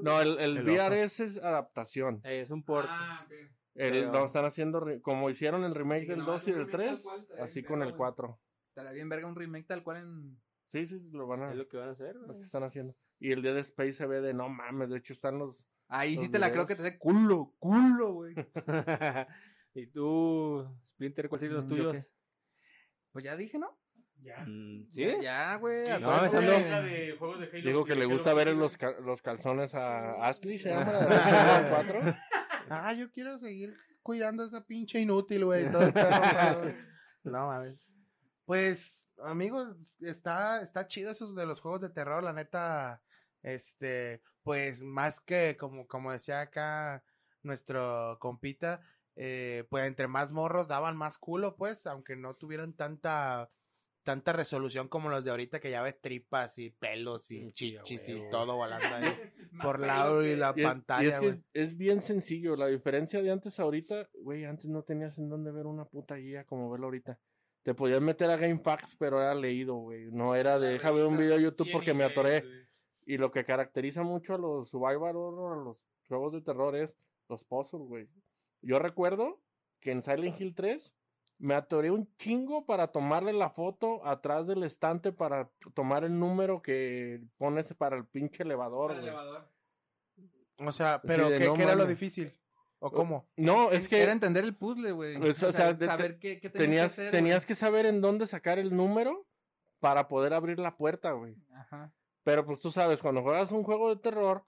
No, el, el VR es, es adaptación. eh, es un port. Ah, ok. El, Pero- lo están haciendo como hicieron el remake del no, 2 y del remake 3, tal cual, está así con el verga, 4. Estará bien verga un remake tal cual en... Sí, sí, sí, lo van a Es lo que van a hacer. lo que están haciendo. Y el Dead Space se ve de no mames, de hecho están los Ahí sí te la creo que te hace culo, culo, güey. *laughs* *laughs* ¿Y tú, Splinter, cuáles serían los Mm, ¿yo tuyos? Pues ya dije, ¿no? Ya. Mm, ¿Sí? Ya, güey. Sí, no, la de juegos de Halo Digo que le gusta ver los, los calzones a Ashley, se llama, *laughs* 4. Ah, yo quiero seguir cuidando a esa pinche inútil, güey. Todo el perro güey. No mames. Pues, amigos, está, está chido esos de los juegos de terror, la neta. Este, pues más que, como, como decía acá nuestro compita, eh, pues entre más morros daban más culo, pues, aunque no tuvieran tanta tanta resolución como los de ahorita que ya ves tripas y pelos y chichis y todo volando ahí *laughs* por lado y la Y es, y pantalla, es que güey. es, es bien sencillo, la diferencia de antes a ahorita, güey, antes no tenías en dónde ver una puta guía como verlo ahorita. Te podías meter a GameFAQs, pero era leído, güey. No era de deja ver un video de YouTube porque me atoré. Y lo que caracteriza mucho a los survival horror, a los juegos de terror es los puzzles, güey. Yo recuerdo que en Silent Hill 3 me atoré un chingo para tomarle la foto atrás del estante para tomar el número que pones para el pinche elevador, Para el güey. elevador. O sea, pero ¿qué, no qué era lo difícil? ¿O cómo? No, es que Era entender el puzzle, güey. Pues, o sea, de- saber qué, qué tenías, que hacer, tenías que saber en dónde sacar el número para poder abrir la puerta, güey. güey. Ajá. Pero pues tú sabes, cuando juegas un juego de terror,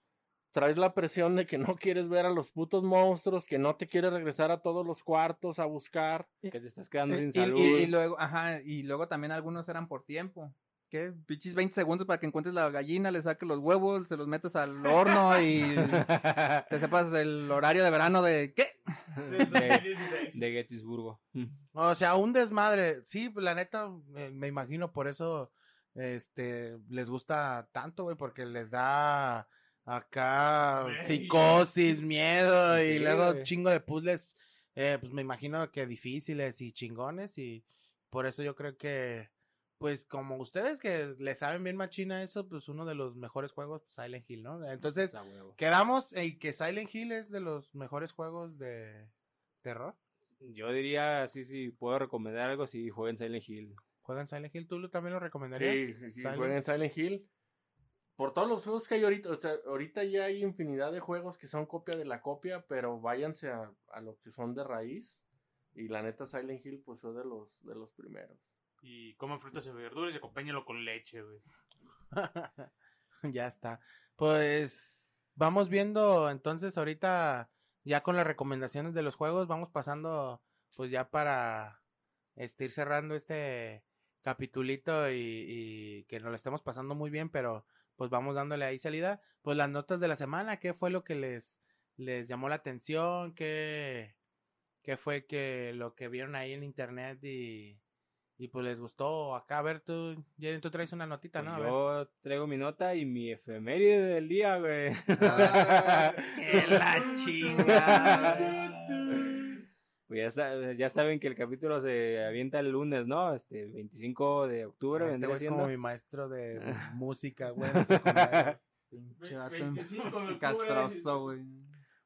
traes la presión de que no quieres ver a los putos monstruos, que no te quieres regresar a todos los cuartos a buscar. Que te estás quedando sin Y, salud. y- y luego, ajá, y luego también algunos eran por tiempo. ¿Qué? Pichis 20 segundos para que encuentres la gallina, le saques los huevos, se los metes al horno y *laughs* te sepas el horario de verano de ¿qué? 2016. de Gettysburgo. O sea, un desmadre. Sí, pues, la neta, me, me imagino por eso este les gusta tanto, güey, porque les da acá psicosis, miedo y Sí, luego güey. chingo de puzzles, eh, pues me imagino que difíciles y chingones y por eso yo creo que pues como ustedes que le saben bien machina eso, pues uno de los mejores juegos, pues, Silent Hill, ¿no? Entonces, quedamos en que Silent Hill es de los mejores juegos de terror. Yo diría, sí, sí, puedo recomendar algo si jueguen Silent Hill. ¿Juegan Silent Hill? ¿Tú también lo recomendarías? Sí, sí, sí, Silent- jueguen Silent Hill. Por todos los juegos que hay ahorita, o sea, ahorita ya hay infinidad de juegos que son copia de la copia, pero váyanse a, a lo que son de raíz. Y la neta Silent Hill pues fue de los de los primeros. Y coman frutas y verduras y acompáñenlo con leche, güey. *laughs* ya está. Pues vamos viendo entonces ahorita ya con las recomendaciones de los juegos, vamos pasando pues ya para este, ir cerrando este capitulito y, y que nos lo estemos pasando muy bien, pero pues vamos dándole ahí salida. Pues las notas de la semana, ¿qué fue lo que les, les llamó la atención? ¿Qué, qué fue que lo que vieron ahí en internet y, y pues les gustó? Acá, a ver, tú, Jaden, tú traes una notita, Pues ¿no? A ver. yo traigo mi nota y mi efeméride del día, güey. Ah, *laughs* ¡Que la chingada! *laughs* Pues ya, ya saben que el capítulo se avienta el lunes, ¿no? Este, 25 de octubre Este vendría güey es siendo. como mi maestro de *laughs* música, güey. *laughs* Pinche vato 25 de *laughs* octubre. castroso, güey.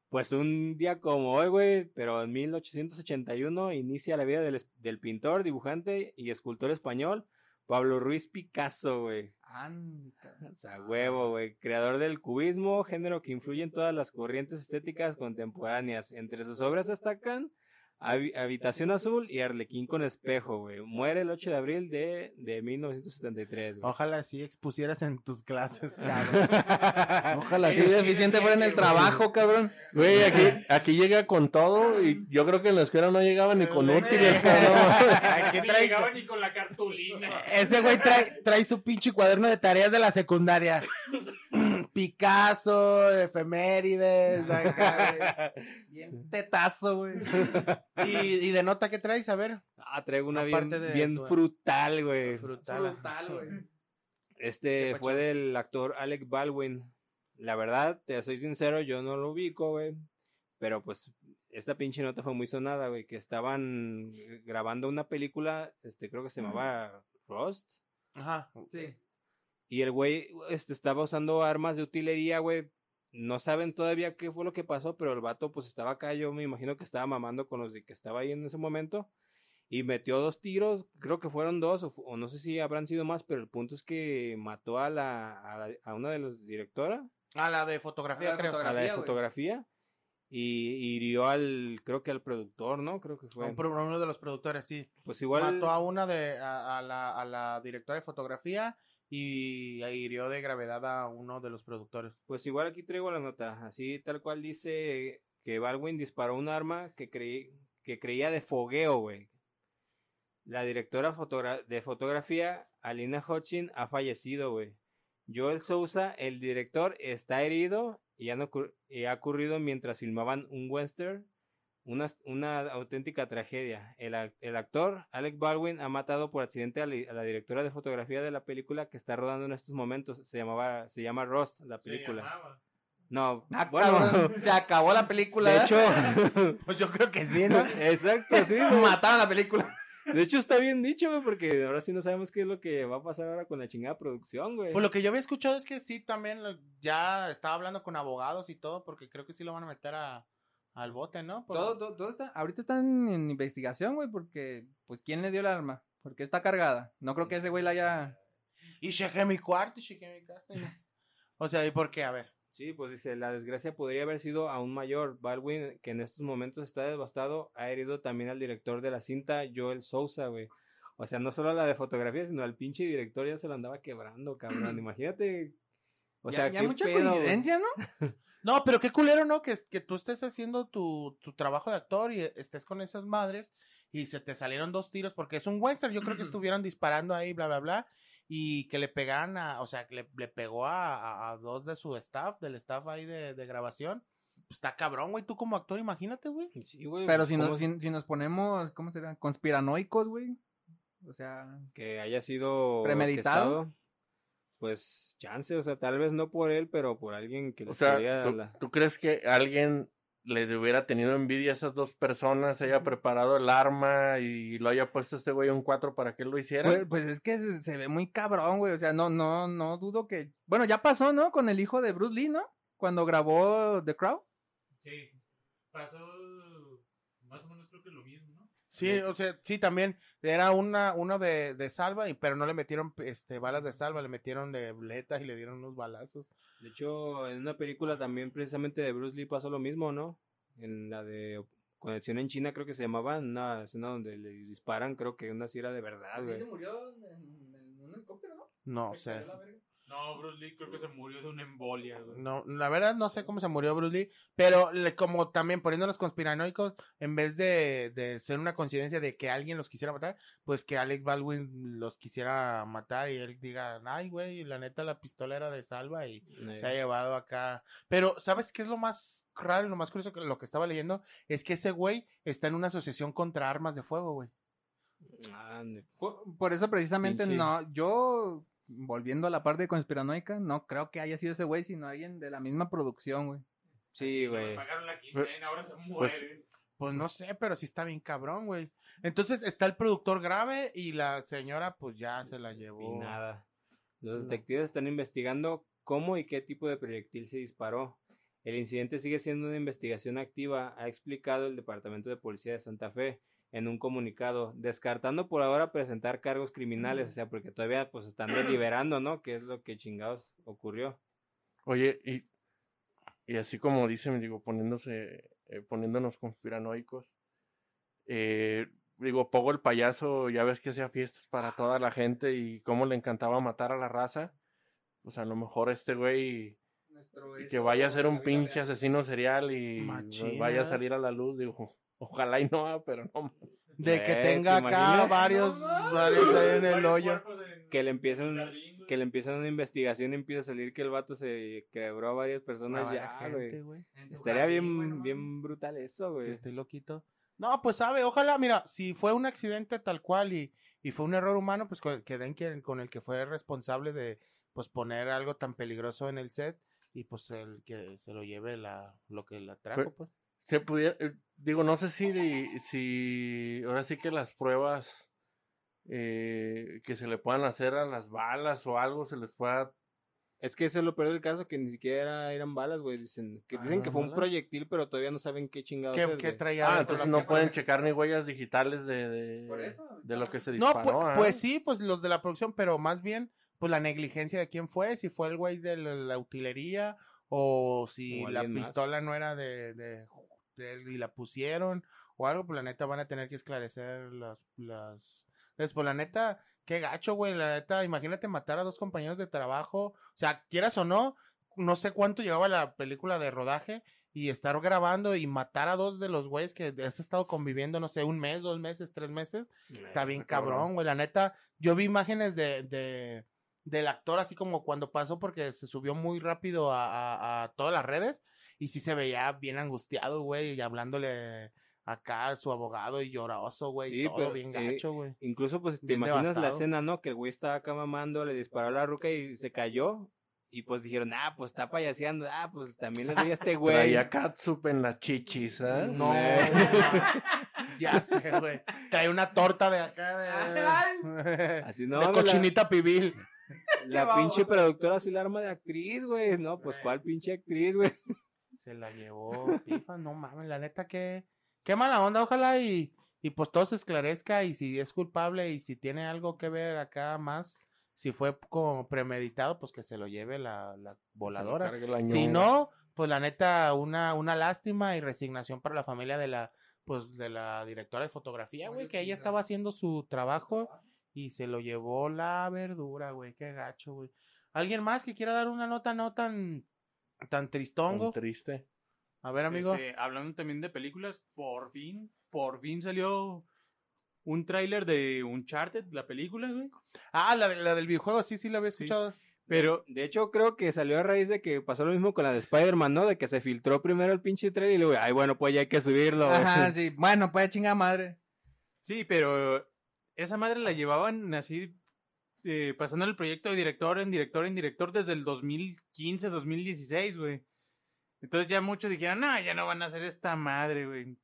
Pues un día como hoy, güey, pero en 1881 inicia la vida del, del pintor, dibujante y escultor español Pablo Ruiz Picasso, güey. Cabrón. O sea, huevo, güey. Creador del cubismo, género que influye en todas las corrientes estéticas contemporáneas. Entre sus obras destacan Habitación Azul y Arlequín con espejo, güey. Muere el 8 de abril de, de 1973, güey. Ojalá sí expusieras en tus clases, *laughs* cabrón. Ojalá así de eficiente fuera en el trabajo, cabrón. Güey, aquí, aquí llega con todo y yo creo que en la escuela no llegaba ni con útiles, cabrón. *laughs* Aquí trae- llegaba ni con la cartulina. Ese güey trae, trae su pinche cuaderno de tareas de la secundaria. Picasso, efemérides, *laughs* acá, Bien tetazo, güey. *laughs* y, y de nota que traes, a ver. Ah, traigo una bien, Aparte de bien tu- frutal, güey. Frutal. Brutal, güey. Este ¿Qué fue del actor Alec Baldwin. La verdad, te soy sincero, yo no lo ubico, güey. Pero pues esta pinche nota fue muy sonada, güey, que estaban grabando una película, este creo que se llamaba Rust. Ajá. Sí. Y el güey este, estaba usando armas de utilería, güey. No saben todavía qué fue lo que pasó, pero el vato pues estaba acá, yo me imagino que estaba mamando con los de que estaba ahí en ese momento. Y metió dos tiros, creo que fueron dos, o, no sé si habrán sido más, pero el punto es que mató a la, a, la- a una de las directoras, A la de fotografía, A la de creo. fotografía. a la de güey. fotografía, y, y hirió al, creo que al productor, ¿no? Creo que fue. un uno de los productores, sí. Pues igual. Mató a una de, a, a la, a la directora de fotografía y hirió de gravedad a uno de los productores. Pues igual aquí traigo la nota, así tal cual dice que Baldwin disparó un arma que, creí, que creía de fogueo, güey. La directora de fotografía, Alina Hutchin, ha fallecido, güey. Joel Sousa, el director, está herido y, y ha ocurrido mientras filmaban un western, una, una auténtica tragedia. El, el actor, Alec Baldwin, ha matado por accidente a, li- a la directora de fotografía de la película que está rodando en estos momentos. Se, llamaba, se llama Rust, la película. No, Ah, bueno, cabrón, se acabó la película. de hecho, *laughs* Pues yo creo que sí, ¿no? *laughs* exacto, sí, *laughs* güey. mataron la película. De hecho, está bien dicho, güey, porque ahora sí no sabemos qué es lo que va a pasar ahora con la chingada producción, güey. Pues lo que yo había escuchado es que sí, también ya estaba hablando con abogados y todo, porque creo que sí lo van a meter a, al bote, ¿no? Por- Todo, todo, todo está, ahorita están en investigación, güey, porque, pues, ¿quién le dio el arma? Porque está cargada. No creo que ese güey la haya... Y chequé mi cuarto y chequé mi casa. y. O sea, ¿y por qué? A ver. Sí, pues dice, la desgracia podría haber sido aún mayor. Baldwin, que en estos momentos está devastado, ha herido también al director de la cinta, Joel Sousa, güey. O sea, no solo a la de fotografía, sino al pinche director ya se lo andaba quebrando, cabrón. *clears throat* Imagínate. O ya, sea, ya qué mucha pedo, coincidencia, ¿no? *laughs* No, pero qué culero, ¿no? Que, que tú estés haciendo tu, tu trabajo de actor y estés con esas madres y se te salieron dos tiros porque es un western. Yo creo que estuvieron disparando ahí, bla, bla, bla. Y que le pegaran a, o sea, que le, le pegó a, a- a dos de su staff, del staff ahí de, de grabación. Pues está cabrón, güey. Tú como actor, imagínate, güey. Sí, güey. Pero si ¿cómo nos, si, si nos ponemos, ¿cómo será? Conspiranoicos, güey. O sea, que haya sido ¿Premeditado? orquestado, pues chance, o sea, tal vez no por él, pero por alguien que O les sea, quería ¿tú, la- tú crees que alguien le hubiera tenido envidia a esas dos personas, haya preparado el arma y lo haya puesto este güey un 4 para que él lo hiciera. Pues, pues es que se, se ve muy cabrón, güey. O sea, no, no, no dudo que. Bueno, ya pasó, ¿no? Con el hijo de Bruce Lee, ¿no? Cuando grabó The Crow. Sí. Pasó más o menos creo que lo mismo, ¿no? Sí, o sea, sí, también era una, uno de, de salva, y, pero no le metieron este, balas de salva, le metieron de bletas y le dieron unos balazos. De hecho, en una película también precisamente de Bruce Lee pasó lo mismo, ¿no? En la de Conexión en China creo que se llamaba, una escena donde le disparan, creo que una sí era de verdad, güey. murió en, un helicóptero, ¿no? No sé. No, Bruce Lee creo que se murió de una embolia, güey. No, la verdad no sé cómo se murió Bruce Lee, pero le- como también poniéndonos conspiranoicos, en vez de, de ser una coincidencia de que alguien los quisiera matar, pues que Alex Baldwin los quisiera matar y él diga, ay, güey, la neta la pistola era de salva y Eh, se ha llevado acá. Pero, ¿sabes qué es lo más raro y lo más curioso que lo que estaba leyendo? Es que ese güey está en una asociación contra armas de fuego, güey. Por, por eso precisamente no, yo, volviendo a la parte conspiranoica, no creo que haya sido ese güey, sino alguien de la misma producción, güey. Sí, güey. pagaron la quincena, ahora se mueren. Pues no sé, pero sí está bien cabrón, güey. Entonces está el productor grave y la señora pues ya se la llevó. Y nada. Los detectives están investigando cómo y qué tipo de proyectil se disparó. El incidente sigue siendo una investigación activa, ha explicado el Departamento de Policía de Santa Fe en un comunicado, descartando por ahora presentar cargos criminales, o sea, porque todavía pues están deliberando, ¿no? ¿Qué es lo que chingados ocurrió? Oye, y, y así como dicen, digo, poniéndose, eh, poniéndonos conspiranoicos, eh, digo, Pogo el payaso, ya ves que hacía fiestas para toda la gente y cómo le encantaba matar a la raza. Pues a lo mejor este güey y que vaya a ser un pinche asesino serial y Machina. vaya a salir a la luz, digo, ojalá y no, pero no. De que Eh, tenga ¿te acá varios, varios ahí en el hoyo. en- Que le empiezan, en el jardín, güey. que le empiezan una investigación y empieza a salir que el vato se quebró a varias personas ya, gente, güey. Estaría bien, bien brutal eso, Que güey. esté loquito. No, pues sabe, ojalá, mira, si fue un accidente tal cual y, y fue un error humano, pues que den quien- con el que fue responsable de pues poner algo tan peligroso en el set y pues el que se lo lleve la lo que la trajo, pues. Se pudiera, eh, digo, no sé si, si ahora sí que las pruebas eh, que se le puedan hacer a las balas o algo se les pueda Es que eso es lo peor del caso, que ni siquiera eran balas, güey. Dicen que, Ah, dicen que fue un proyectil, pero todavía no saben qué chingados ¿Qué, es, qué güey. traía? Ah, entonces no pueden checar ni huellas digitales de, de, Por eso, de lo que se No, disparó. pu- ¿ah? pues sí, pues los de la producción, pero más bien, pues la negligencia de quién fue, si fue el güey de la, la utilería o si O la más. pistola no era de, y la pusieron o algo, pues la neta van a tener que esclarecer las, las, pues, pues la neta, qué gacho, güey, la neta, imagínate matar a dos compañeros de trabajo, o sea, quieras o no, no sé cuánto llevaba la película de rodaje y estar grabando y matar a dos de los güeyes que has estado conviviendo, no sé, un mes, dos meses, tres meses, Está bien cabrón, güey. La neta, yo vi imágenes de, de del actor así como cuando pasó porque se subió muy rápido a, a- a todas las redes y sí se veía bien angustiado, güey, y hablándole acá a su abogado y lloroso, güey, Sí, todo pero, bien eh, gacho, güey. Incluso, pues, te Bien imaginas la escena, ¿no? Que el güey estaba acá mamando, le disparó a la ruca y se cayó. Y pues dijeron, ah, pues está payaseando. Ah, pues también le doy a este güey. Traía *laughs* catsup en las chichis, ¿ah? No, Eh. ya sé, güey. Trae una torta de acá de, *laughs* Así no, de la- cochinita pibil. *laughs* La, pinche productora así la arma de actriz, güey. No, pues, ¿cuál pinche actriz, güey? Se la llevó, pifa, no mames, la neta que qué mala onda, ojalá y, y pues todo se esclarezca y si es culpable y si tiene algo que ver acá más, si fue como premeditado, pues que se lo lleve la, la voladora. La Si no, pues la neta, una, una lástima y resignación para la familia de la, pues de la directora de fotografía, güey, que ella estaba haciendo su trabajo y se lo llevó la verdura, güey, qué gacho, güey. ¿Alguien más que quiera dar una nota no tan, tan Tan tristongo? triste. A ver, amigo. Este, hablando también de películas, por fin, por fin salió un tráiler de Uncharted, la película, güey. Ah, la, de- la del videojuego, sí, sí, la había Sí. escuchado. Pero De hecho, creo que salió a raíz de que pasó lo mismo con la de Spider-Man, ¿no? De que se filtró primero el pinche trailer y luego, ay, bueno, pues ya hay que subirlo, güey. Ajá, *laughs* sí. Bueno, pues chinga madre. Sí, pero esa madre la llevaban así, eh, pasando el proyecto de director en director en director desde el 2015, 2016, güey. Entonces ya muchos dijeron, no, ya no van a hacer esta madre, güey.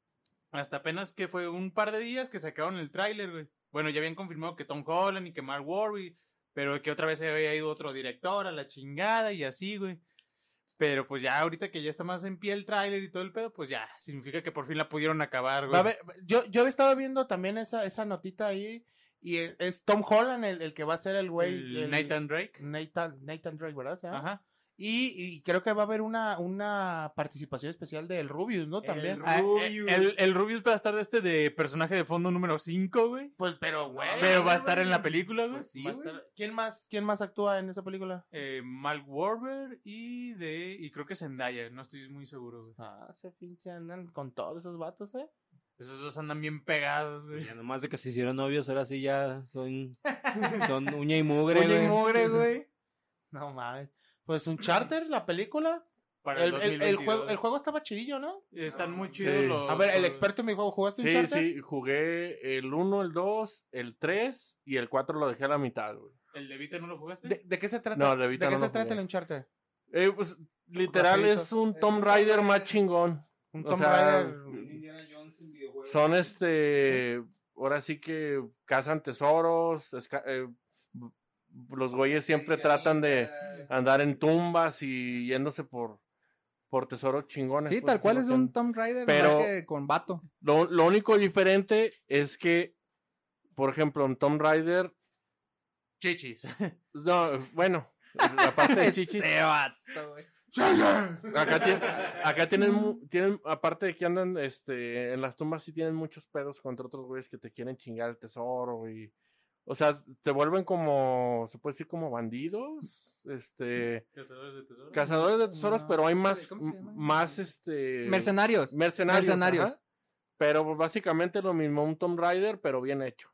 Hasta apenas que fue un par de días que sacaron el tráiler, güey. Bueno, ya habían confirmado que Tom Holland y que Mark Wahlberg, pero que otra vez se había ido otro director a la chingada y así, güey. Pero pues ya ahorita que ya está más en pie el tráiler y todo el pedo, pues ya significa que por fin la pudieron acabar, güey. A ver, yo, yo estaba viendo también esa, esa notita ahí. Y es, es Tom Holland el, el que va a ser el güey. El el- Nathan Drake. Nathan, Nathan Drake, ¿verdad? ¿Se llama? Ajá. Y, y creo que va a haber una, una participación especial del Rubius, ¿no? También. El Ah, eh, Rubius. El, el Rubius va a estar de este de personaje de fondo número 5, güey. Pues, pero, güey. Pero va a estar en la película, güey. Pues sí, estar- ¿Quién más, quién más actúa en esa película? Eh, Mark Wahlberg y de y creo que Zendaya, no estoy muy seguro, güey. Ah, se pinche andan con todos esos vatos, ¿eh? Esos dos andan bien pegados, güey. Ya nomás de que se hicieron novios, ahora sí ya son, *laughs* son uña y mugre, güey. mugre, güey. *laughs* No mames. Pues un charter, la película. Para El, el- el 2022. juego, el juego estaba chidillo, ¿no? Están muy Sí. chidos los. A ver, el experto me dijo, ¿jugaste un Sí, charter? sí, jugué el 1, el 2, el 3 y el 4 lo dejé a la mitad, güey. ¿El de Vita no lo jugaste? ¿De, de qué se trata? No, de ¿De, Vita qué no se lo trata jugué. el Uncharted? Eh, pues literal Rapidito. es un Tomb Raider más chingón. Un O Tomb sea, Raider. Son este, ahora sí que cazan tesoros, esca- eh, los güeyes siempre tratan de andar en tumbas y yéndose por, por tesoros chingones. Sí, pues, tal cual lo es que- un Tomb Raider, Pero- que con vato. Lo, lo único diferente es que, por ejemplo, en Tomb Raider, Chichis. no, bueno, la parte de *laughs* chichis, Este vato, güey. Acá, tienen, acá tienen, tienen, aparte de que andan este, en las tumbas, sí tienen muchos pedos contra otros güeyes que te quieren chingar el tesoro y, o sea, te vuelven como, se puede decir como bandidos, este, Cazadores de tesoros. cazadores de tesoros, No, pero hay más, más, este, Mercenarios. mercenarios, mercenarios. ajá. pero básicamente lo mismo, un Tomb Raider, pero bien hecho.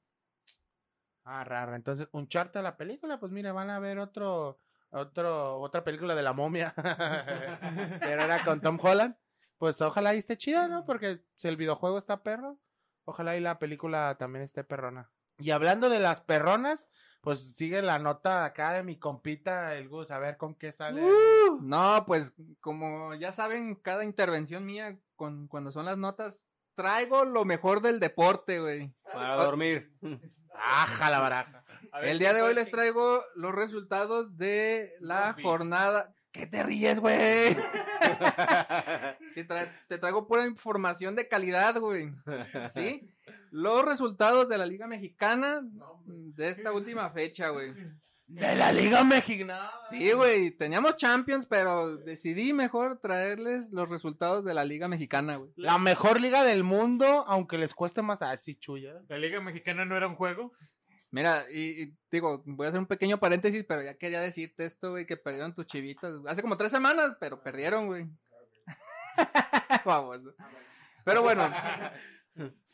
Ah, raro. Entonces, un charter a la película, pues mira, van a ver otro, otro, otra película de la momia. *laughs* *laughs* Pero era con Tom Holland. Pues ojalá y esté chida, ¿no? Porque si el videojuego está perro, ojalá y la película también esté perrona. Y hablando de las perronas, pues sigue la nota acá de mi compita, el Gus, a ver con qué sale. No, pues como ya saben, cada intervención mía con, cuando son las notas, traigo lo mejor del deporte, güey. Para dormir. *laughs* Aja la baraja. Ver, El día de hoy les ¿qué- traigo los resultados de la Rugby. jornada. ¿Qué te ríes, güey? *laughs* te, tra- te traigo pura información de calidad, güey. ¿Sí? Los resultados de la Liga Mexicana de esta última fecha, güey. De la Liga Mexicana. Sí, güey, teníamos Champions, pero decidí mejor traerles los resultados de la Liga Mexicana, güey. La mejor liga del mundo, aunque les cueste más. Ah, sí, chuya. ¿La Liga Mexicana no era un juego? Mira, y, y digo, voy a hacer un pequeño paréntesis, pero ya quería decirte esto, güey, que perdieron tus chivitas. Hace como tres semanas, pero perdieron, güey. *laughs* Vamos. Pero bueno,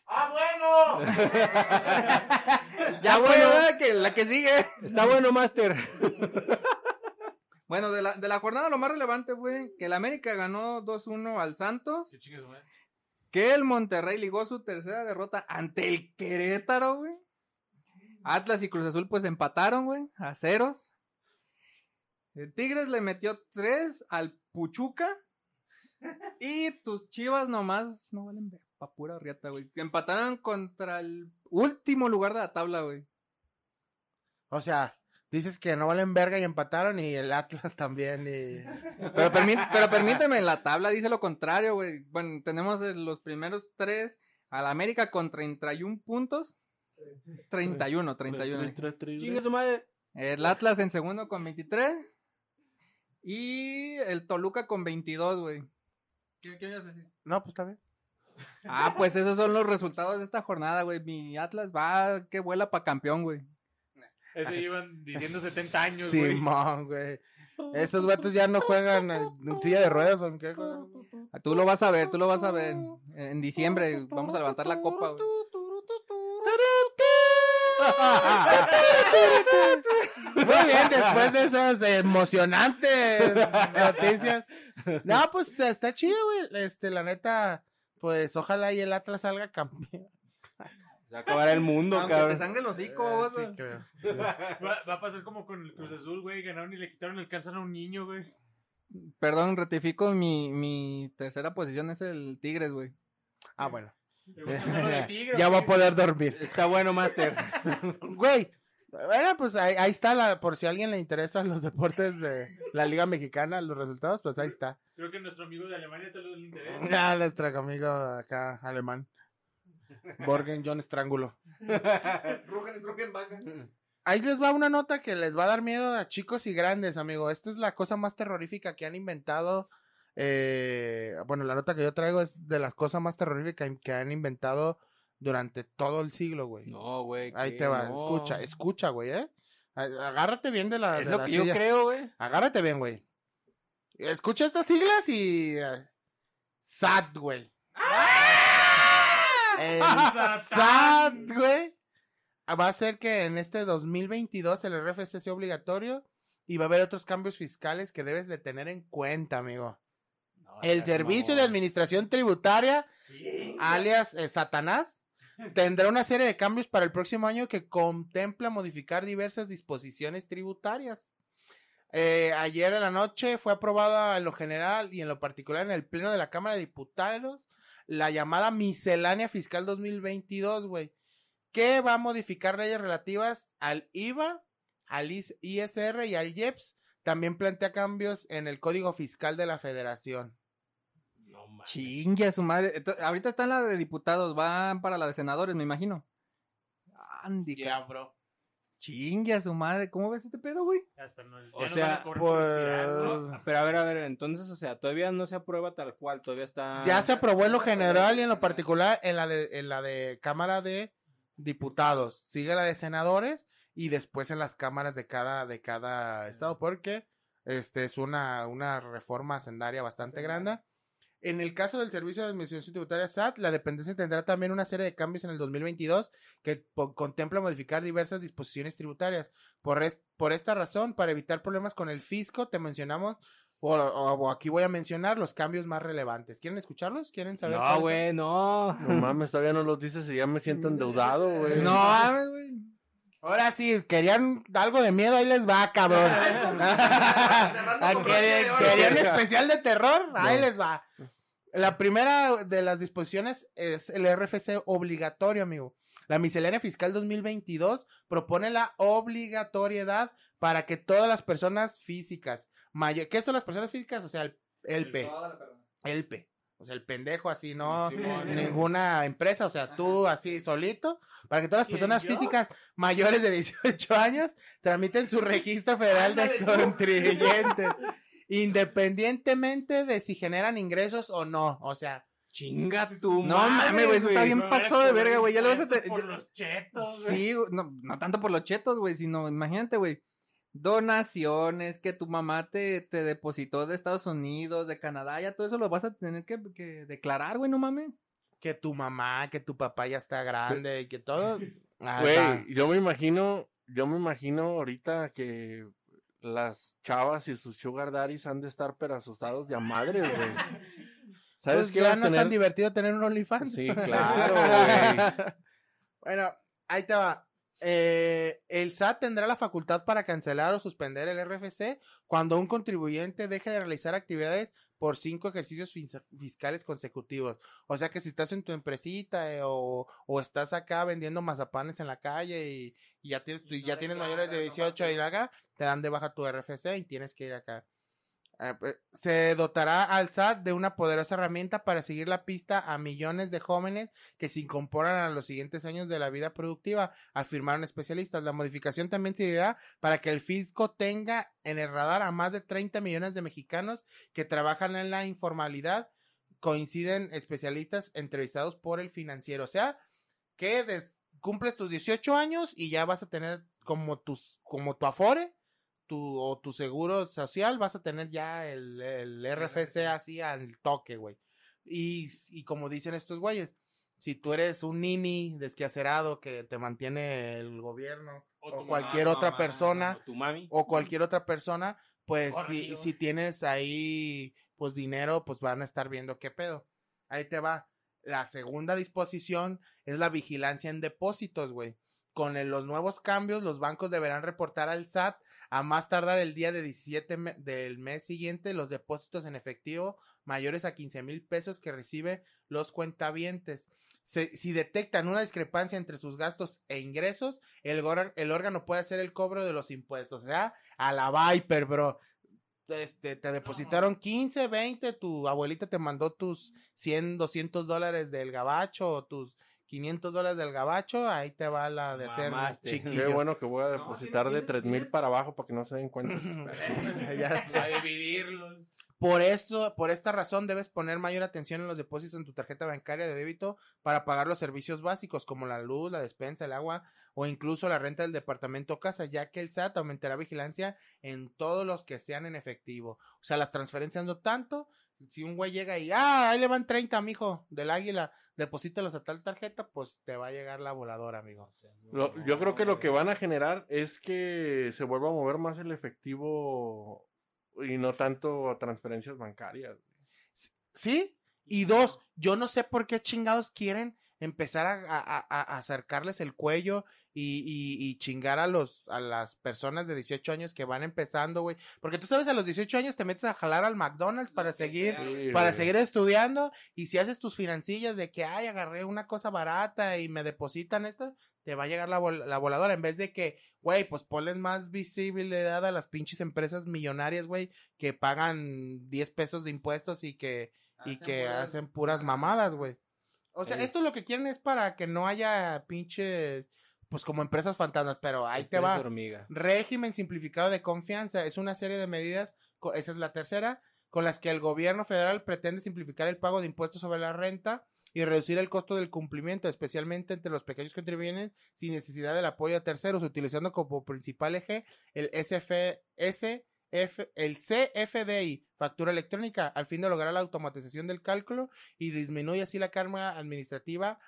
¡Ah, bueno! *laughs* ya bueno, ¿verdad? que la que sigue. Está bueno, Master. Bueno, de la, de la jornada lo más relevante fue que el América ganó 2-1 al Santos, Sí, madre. que el Monterrey ligó su tercera derrota ante el Querétaro, güey. Atlas y Cruz Azul pues empataron, güey, a ceros. El Tigres le metió tres al Puchuca. Y tus chivas nomás no valen pa' pura riata, güey. Empataron contra el último lugar de la tabla, güey. O sea, dices que no valen verga y empataron y el Atlas *laughs* también. Y... Pero, permí- pero permíteme, la tabla dice lo contrario, güey. Bueno, tenemos eh, los primeros tres al América con 31 puntos. 31, 31. Tres, tres, tres, Chingue su madre. El Atlas en segundo con 23. Y el Toluca con 22, güey. ¿Qué, qué ibas a decir? No, pues está bien. Ah, pues esos son los resultados de esta jornada, güey. Mi Atlas va que vuela pa' campeón, güey. Eso llevan diciendo 70 años, güey. Simón, güey. Esos vatos ya no juegan en en silla de ruedas, aunque. Tú lo vas a ver, tú lo vas a ver. En diciembre vamos a levantar la copa, güey. Muy bien, después de esas emocionantes noticias. No, pues está chido, güey. Este, la neta, pues ojalá y el Atlas salga campeón. Se va a acabar el mundo, Aunque te cabrón. sangre el hocico, Eh, sí. Va, va a pasar como con el Cruz Azul, güey. Ganaron y le quitaron el cáncer a un niño, güey. perdón, rectifico, mi, mi tercera posición es el Tigres, güey. Ah, bueno. ¿Te gusta hacerlo de tigre o ya va a poder dormir. Está bueno, Master. *laughs* Güey, bueno, pues ahí, ahí está, la, por si a alguien le interesan los deportes de la Liga Mexicana, los resultados, pues ahí está. Creo que nuestro amigo de Alemania te lo interesa. *laughs* Ah, nuestro amigo acá, alemán. Borgen John Strángulo. *laughs* Ahí les va una nota que les va a dar miedo a chicos y grandes, amigo. Esta es la cosa más terrorífica que han inventado. Eh, bueno, la nota que yo traigo es de las cosas más terroríficas que han inventado durante todo el siglo, güey. No, güey. Ahí te va, No. escucha, escucha, güey, ¿eh? Agárrate bien de la. Es de lo la que yo creo, güey. Agárrate bien, güey. Escucha estas siglas y. eh, SAT, güey. El *laughs* SAT, güey. Va a hacer que en este 2022 el RFC sea obligatorio y va a haber otros cambios fiscales que debes de tener en cuenta, amigo. El Servicio de. Administración Tributaria, alias eh, Satanás, *laughs* tendrá una serie de cambios para el próximo año que contempla modificar diversas disposiciones tributarias. Eh, ayer en la noche fue aprobada en lo general y en lo particular en el Pleno de la Cámara de Diputados la llamada Miscelánea Fiscal 2022, güey, que va a modificar leyes relativas al IVA, al IS- ISR y al IEPS. También plantea cambios en el Código Fiscal de la Federación. Chingue a su madre. Ahorita está en la de diputados, van para la de senadores, me imagino. Andy, Ya, bro. chingue a su madre. ¿Cómo ves este pedo, güey? No- O sea. Pues Pero a ver, a ver, entonces, o sea, todavía no se aprueba tal cual, todavía está... ya se aprobó en lo general y en lo particular en la de, en la de Cámara de Diputados. Sigue la de senadores y después en las cámaras de cada, de cada estado, porque este es una, una reforma hacendaria bastante grande. En el caso del Servicio de Administración Tributaria SAT, la dependencia tendrá también una serie de cambios en el 2022 que contempla modificar diversas disposiciones tributarias. Por, es- por esta razón, para evitar problemas con el fisco, te mencionamos, o, o- o aquí voy a mencionar los cambios más relevantes. ¿Quieren escucharlos? ¿Quieren saber? No, güey, no. No mames, todavía no los dices y ya me siento endeudado, güey. No mames, güey. Ahora sí, querían algo de miedo, ahí les va, cabrón. *laughs* Ah, *laughs* ¿Querían, querían *laughs* especial de terror? Ahí les va. La primera de las disposiciones es el RFC obligatorio, amigo. La miscelánea fiscal 2022 propone la obligatoriedad para que todas las personas físicas, mayo- ¿qué son las personas físicas? O sea, el, el P, el P. O sea, el pendejo así, no ninguna empresa, o sea, tú así solito, para que todas las ¿Quién, personas yo? físicas mayores de 18 *laughs* años tramiten su registro federal de contribuyentes, *laughs* independientemente de si generan ingresos o no, o sea, Chinga tu No mames, güey, eso está bien pasado de verga, güey. Ya lo vas a... Por los chetos, güey. Sí, no, no tanto por los chetos, güey, sino imagínate, güey. Donaciones que tu mamá te, te depositó de Estados Unidos, de Canadá, ya todo eso lo vas a tener que, que declarar, güey, no mames. que tu mamá, que tu papá ya está grande y que todo. *laughs* Ah, Güey, está. yo me imagino, yo me imagino ahorita que las chavas y sus sugar daddies han de estar pero asustados de a madre, güey. *laughs* ¿Sabes Pues qué ya no es tener? tan divertido tener un OnlyFans. Sí, *laughs* claro, güey. Bueno, ahí te va. Eh, el SAT tendrá la facultad para cancelar o suspender el RFC cuando un contribuyente deje de realizar actividades por cinco ejercicios fis- fiscales consecutivos. O sea que si estás en tu empresita eh, o, o estás acá vendiendo mazapanes en la calle y, y ya tienes, Y ya tienes mayores de no 18 y acá, te dan de baja tu RFC y tienes que ir acá. Eh, pues, se dotará al SAT de una poderosa herramienta para seguir la pista a millones de jóvenes que se incorporan a los siguientes años de la vida productiva, afirmaron especialistas. La modificación también servirá para que el fisco tenga en el radar a más de 30 millones de mexicanos que trabajan en la informalidad, coinciden especialistas entrevistados por el financiero. O sea, que cumples tus 18 años y ya vas a tener como tus como tu afore tu, o tu seguro social, vas a tener ya el, el RFC así al toque, güey. Y, y como dicen estos güeyes, si tú eres un nini desquacerado que te mantiene el gobierno O cualquier mamá, otra mamá, persona O tu mami. o cualquier otra persona, pues si, si tienes ahí pues dinero, pues van a estar viendo qué pedo. Ahí te va. La segunda disposición es la vigilancia en depósitos, güey. Con el- los nuevos cambios, los bancos deberán reportar al SAT a más tardar el día de 17 me- del mes siguiente los depósitos en efectivo mayores a 15 mil pesos que recibe los cuentavientes. Se- si detectan una discrepancia entre sus gastos e ingresos, el, el órgano puede hacer el cobro de los impuestos. O sea, a la Viper, bro. Este, te depositaron 15, 20, tu abuelita te mandó tus 100, 200 dólares del gabacho o tus 500 dólares del gabacho, ahí te va la de hacer chiquillo. Qué bueno que voy a No, depositar tienes- de tres mil tienes- para abajo para que no se den cuenta. *laughs* *laughs* Ya está. A dividirlos. Por eso, por esta razón debes poner mayor atención en los depósitos en tu tarjeta bancaria de débito para pagar los servicios básicos como la luz, la despensa, el agua o incluso la renta del departamento o casa, ya que el SAT aumentará vigilancia en todos los que sean en efectivo. O sea, las transferencias no tanto. Si un güey llega y, ah, ahí le van 30, mijo, del águila, deposítalos a tal tarjeta, pues te va a llegar la voladora, amigo. Lo- yo creo que lo que van a generar es que se vuelva a mover más el efectivo y no tanto transferencias bancarias. ¿Sí? Y dos, yo no sé por qué chingados quieren empezar a, a- a- a acercarles el cuello y, y- y chingar a los a las personas de 18 años que van empezando, güey. Porque tú sabes, a los 18 años te metes a jalar al McDonald's para seguir Sí, para seguir estudiando y si haces tus financillas de que, ay, agarré una cosa barata y me depositan esto, te va a llegar la, vol- la voladora en vez de que, güey, pues ponles más visibilidad a las pinches empresas millonarias, güey, que pagan 10 pesos de impuestos y que, y que hacen puras mamadas, güey. O sea, esto lo que quieren es para que no haya pinches, pues como empresas fantasmas, pero ahí te va. Hormiga. Régimen simplificado de confianza es una serie de medidas, esa es la tercera, con las que el gobierno federal pretende simplificar el pago de impuestos sobre la renta y reducir el costo del cumplimiento, especialmente entre los pequeños contribuyentes sin necesidad del apoyo a terceros, utilizando como principal eje el SF, SF, el CFDI, factura electrónica, al fin de lograr la automatización del cálculo y disminuye así la carga administrativa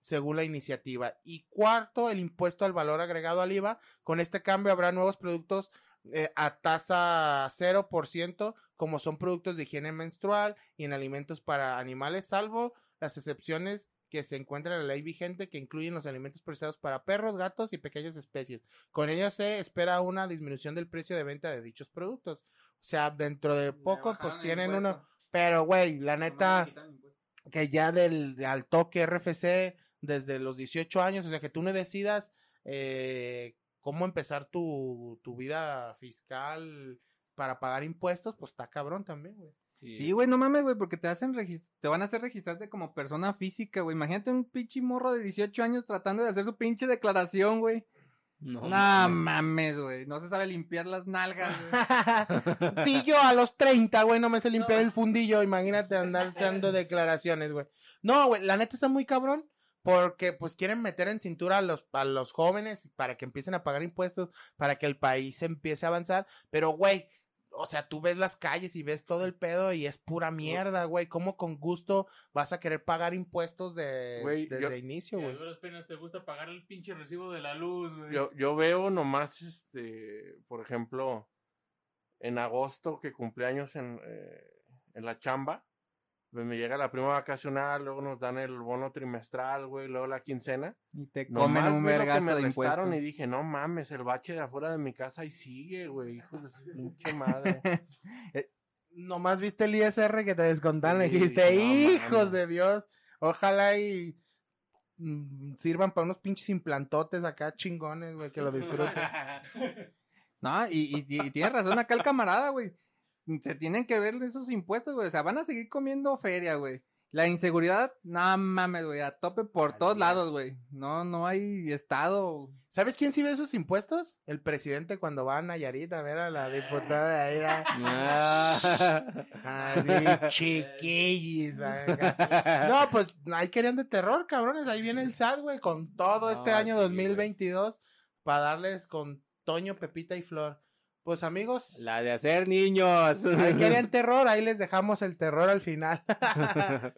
según la iniciativa. Y cuarto, el impuesto al valor agregado al IVA. Con este cambio habrá nuevos productos eh, a tasa 0%, como son productos de higiene menstrual y en alimentos para animales, salvo las excepciones que se encuentran en la ley vigente que incluyen los alimentos procesados para perros, gatos y pequeñas especies. Con ello se espera una disminución del precio de venta de dichos productos. O sea, dentro de poco, pues tienen uno. Pero, güey, la neta, que ya del de al toque RFC desde los 18 años, o sea, que tú no decidas eh, cómo empezar tu, tu vida fiscal para pagar impuestos, pues está cabrón también, güey. Sí, güey, no mames, güey, porque te hacen te van a hacer registrarte como persona física, güey. Imagínate un pinche morro de 18 años tratando de hacer su pinche declaración, güey. No, No, mames. güey. No se sabe limpiar las nalgas, güey. *laughs* sí, yo a los 30, güey, no me sé limpiar No. el fundillo, imagínate andar *laughs* haciendo declaraciones, güey. No, güey, la neta está muy cabrón. Porque pues quieren meter en cintura a los, a los jóvenes para que empiecen a pagar impuestos, para que el país empiece a avanzar. Pero, güey, o sea, tú ves las calles y ves todo el pedo y es pura mierda, güey. ¿Cómo con gusto vas a querer pagar impuestos de, Güey, desde yo- inicio, güey? duras penas te gusta pagar el pinche recibo de la luz, güey. Yo, yo veo nomás, este, por ejemplo, en agosto que cumpleaños en, eh, en la chamba, pues me llega la prima vacacional, luego nos dan el bono trimestral, güey, luego la quincena. Y te Nomás comen un lo que vergazo me de impuestos. y dije, no mames, el bache de afuera de mi casa ahí sigue, güey, hijo de su pinche madre. *laughs* Nomás viste el ISR que te descontaron y Sí, dijiste, no hijos mames. de Dios, ojalá y mm, sirvan para unos pinches implantotes acá chingones, güey, que lo disfruten. *laughs* No, y, y, y tiene razón acá el camarada, güey. Se tienen que ver esos impuestos, güey. O sea, van a seguir comiendo feria, güey. La inseguridad, no mames, güey, a tope por todos lados, güey. No, no hay estado. ¿Sabes quién sí ve esos impuestos? El presidente cuando va a Nayarit a ver a la diputada de ahí. Ah. Así, chiquillis. No, pues ahí querían de terror, cabrones. Ahí viene el SAT, güey, con todo este año sí, 2022 para darles con Toño, Pepita y Flor. Pues amigos, La de hacer niños. ahí querían *laughs* terror, ahí les dejamos el terror al final. *laughs*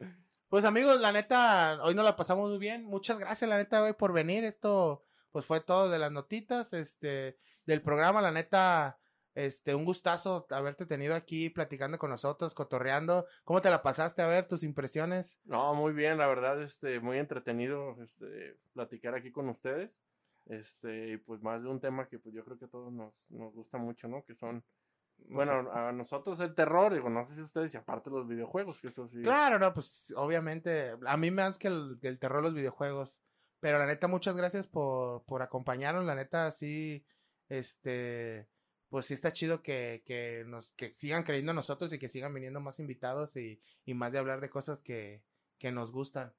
pues amigos, la neta, hoy nos la pasamos muy bien. Muchas gracias, la neta, güey, por venir. Esto, pues fue todo de las notitas, este, del programa. La neta, este, un gustazo haberte tenido aquí platicando con nosotros, cotorreando. ¿Cómo te la pasaste? A ver, tus impresiones. No, muy bien, la verdad, este, muy entretenido, este, platicar aquí con ustedes. Este, y pues más de un tema que pues yo creo que a todos nos, nos gusta mucho, ¿no? Que son, No bueno, a nosotros el terror, digo, no sé si ustedes, y aparte los videojuegos, que eso sí. Claro, no, pues obviamente, a mí más que el, terror los videojuegos. Pero la neta, muchas gracias por, por acompañarnos. La neta, sí, este, pues sí está chido que, que nos, que sigan creyendo en nosotros y que sigan viniendo más invitados y, y más de hablar de cosas que, que nos gustan.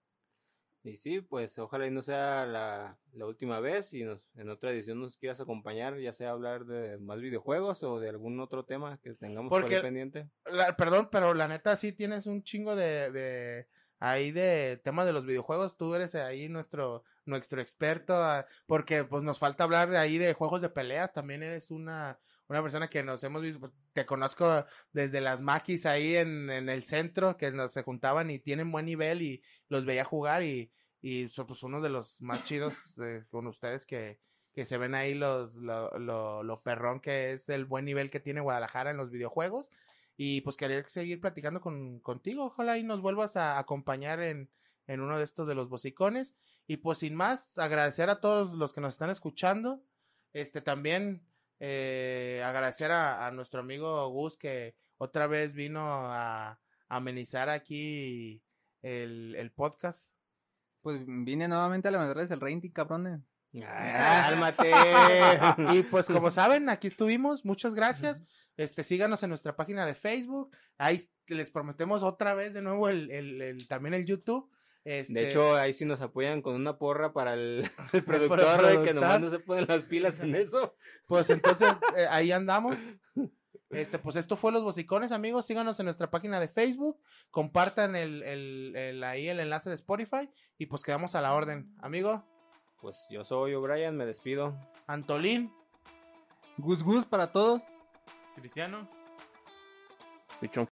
Y sí, pues ojalá y no sea la, la última vez y nos, en otra edición nos quieras acompañar, ya sea hablar de más videojuegos o de algún otro tema que tengamos por Porque- ahí pendiente. La- perdón, pero la neta sí tienes un chingo de, de ahí de temas de los videojuegos. Tú eres ahí nuestro, nuestro experto, ah, porque pues nos falta hablar de ahí de juegos de peleas. También eres una, una persona que nos hemos visto, pues, te conozco desde las maquis ahí en, en el centro, que nos se juntaban y tienen buen nivel y los veía jugar y, y son pues uno de los más chidos eh, con ustedes que, que se ven ahí los, lo, lo, perrón que es el buen nivel que tiene Guadalajara en los videojuegos. Y pues quería seguir platicando con, contigo. Ojalá y nos vuelvas a acompañar en, en uno de estos de los bocicones. Y pues sin más, agradecer a todos los que nos están escuchando. Este también eh, agradecer a, a nuestro amigo Gus que otra vez vino a, a amenizar aquí el, el podcast. Pues vine nuevamente a levantarles el rating, cabrones. Ah, ¡Cálmate! *laughs* Y pues como saben, aquí estuvimos. Muchas gracias. Este, síganos en nuestra página de Facebook. Ahí les prometemos otra vez de nuevo el, el, el- también el YouTube. Este, De hecho, ahí sí nos apoyan con una porra para el, *laughs* el Para el productor, que nomás no se ponen las pilas en eso. *laughs* pues entonces *laughs* eh, ahí andamos. Este, pues esto fue Los Bocicones, amigos. Síganos en nuestra página de Facebook. Compartan el, el, el- ahí el enlace de Spotify. Y pues quedamos a la orden. Amigo, Pues yo soy O'Brien, me despido. Antolín. Gus Gus para todos. Cristiano. Pichón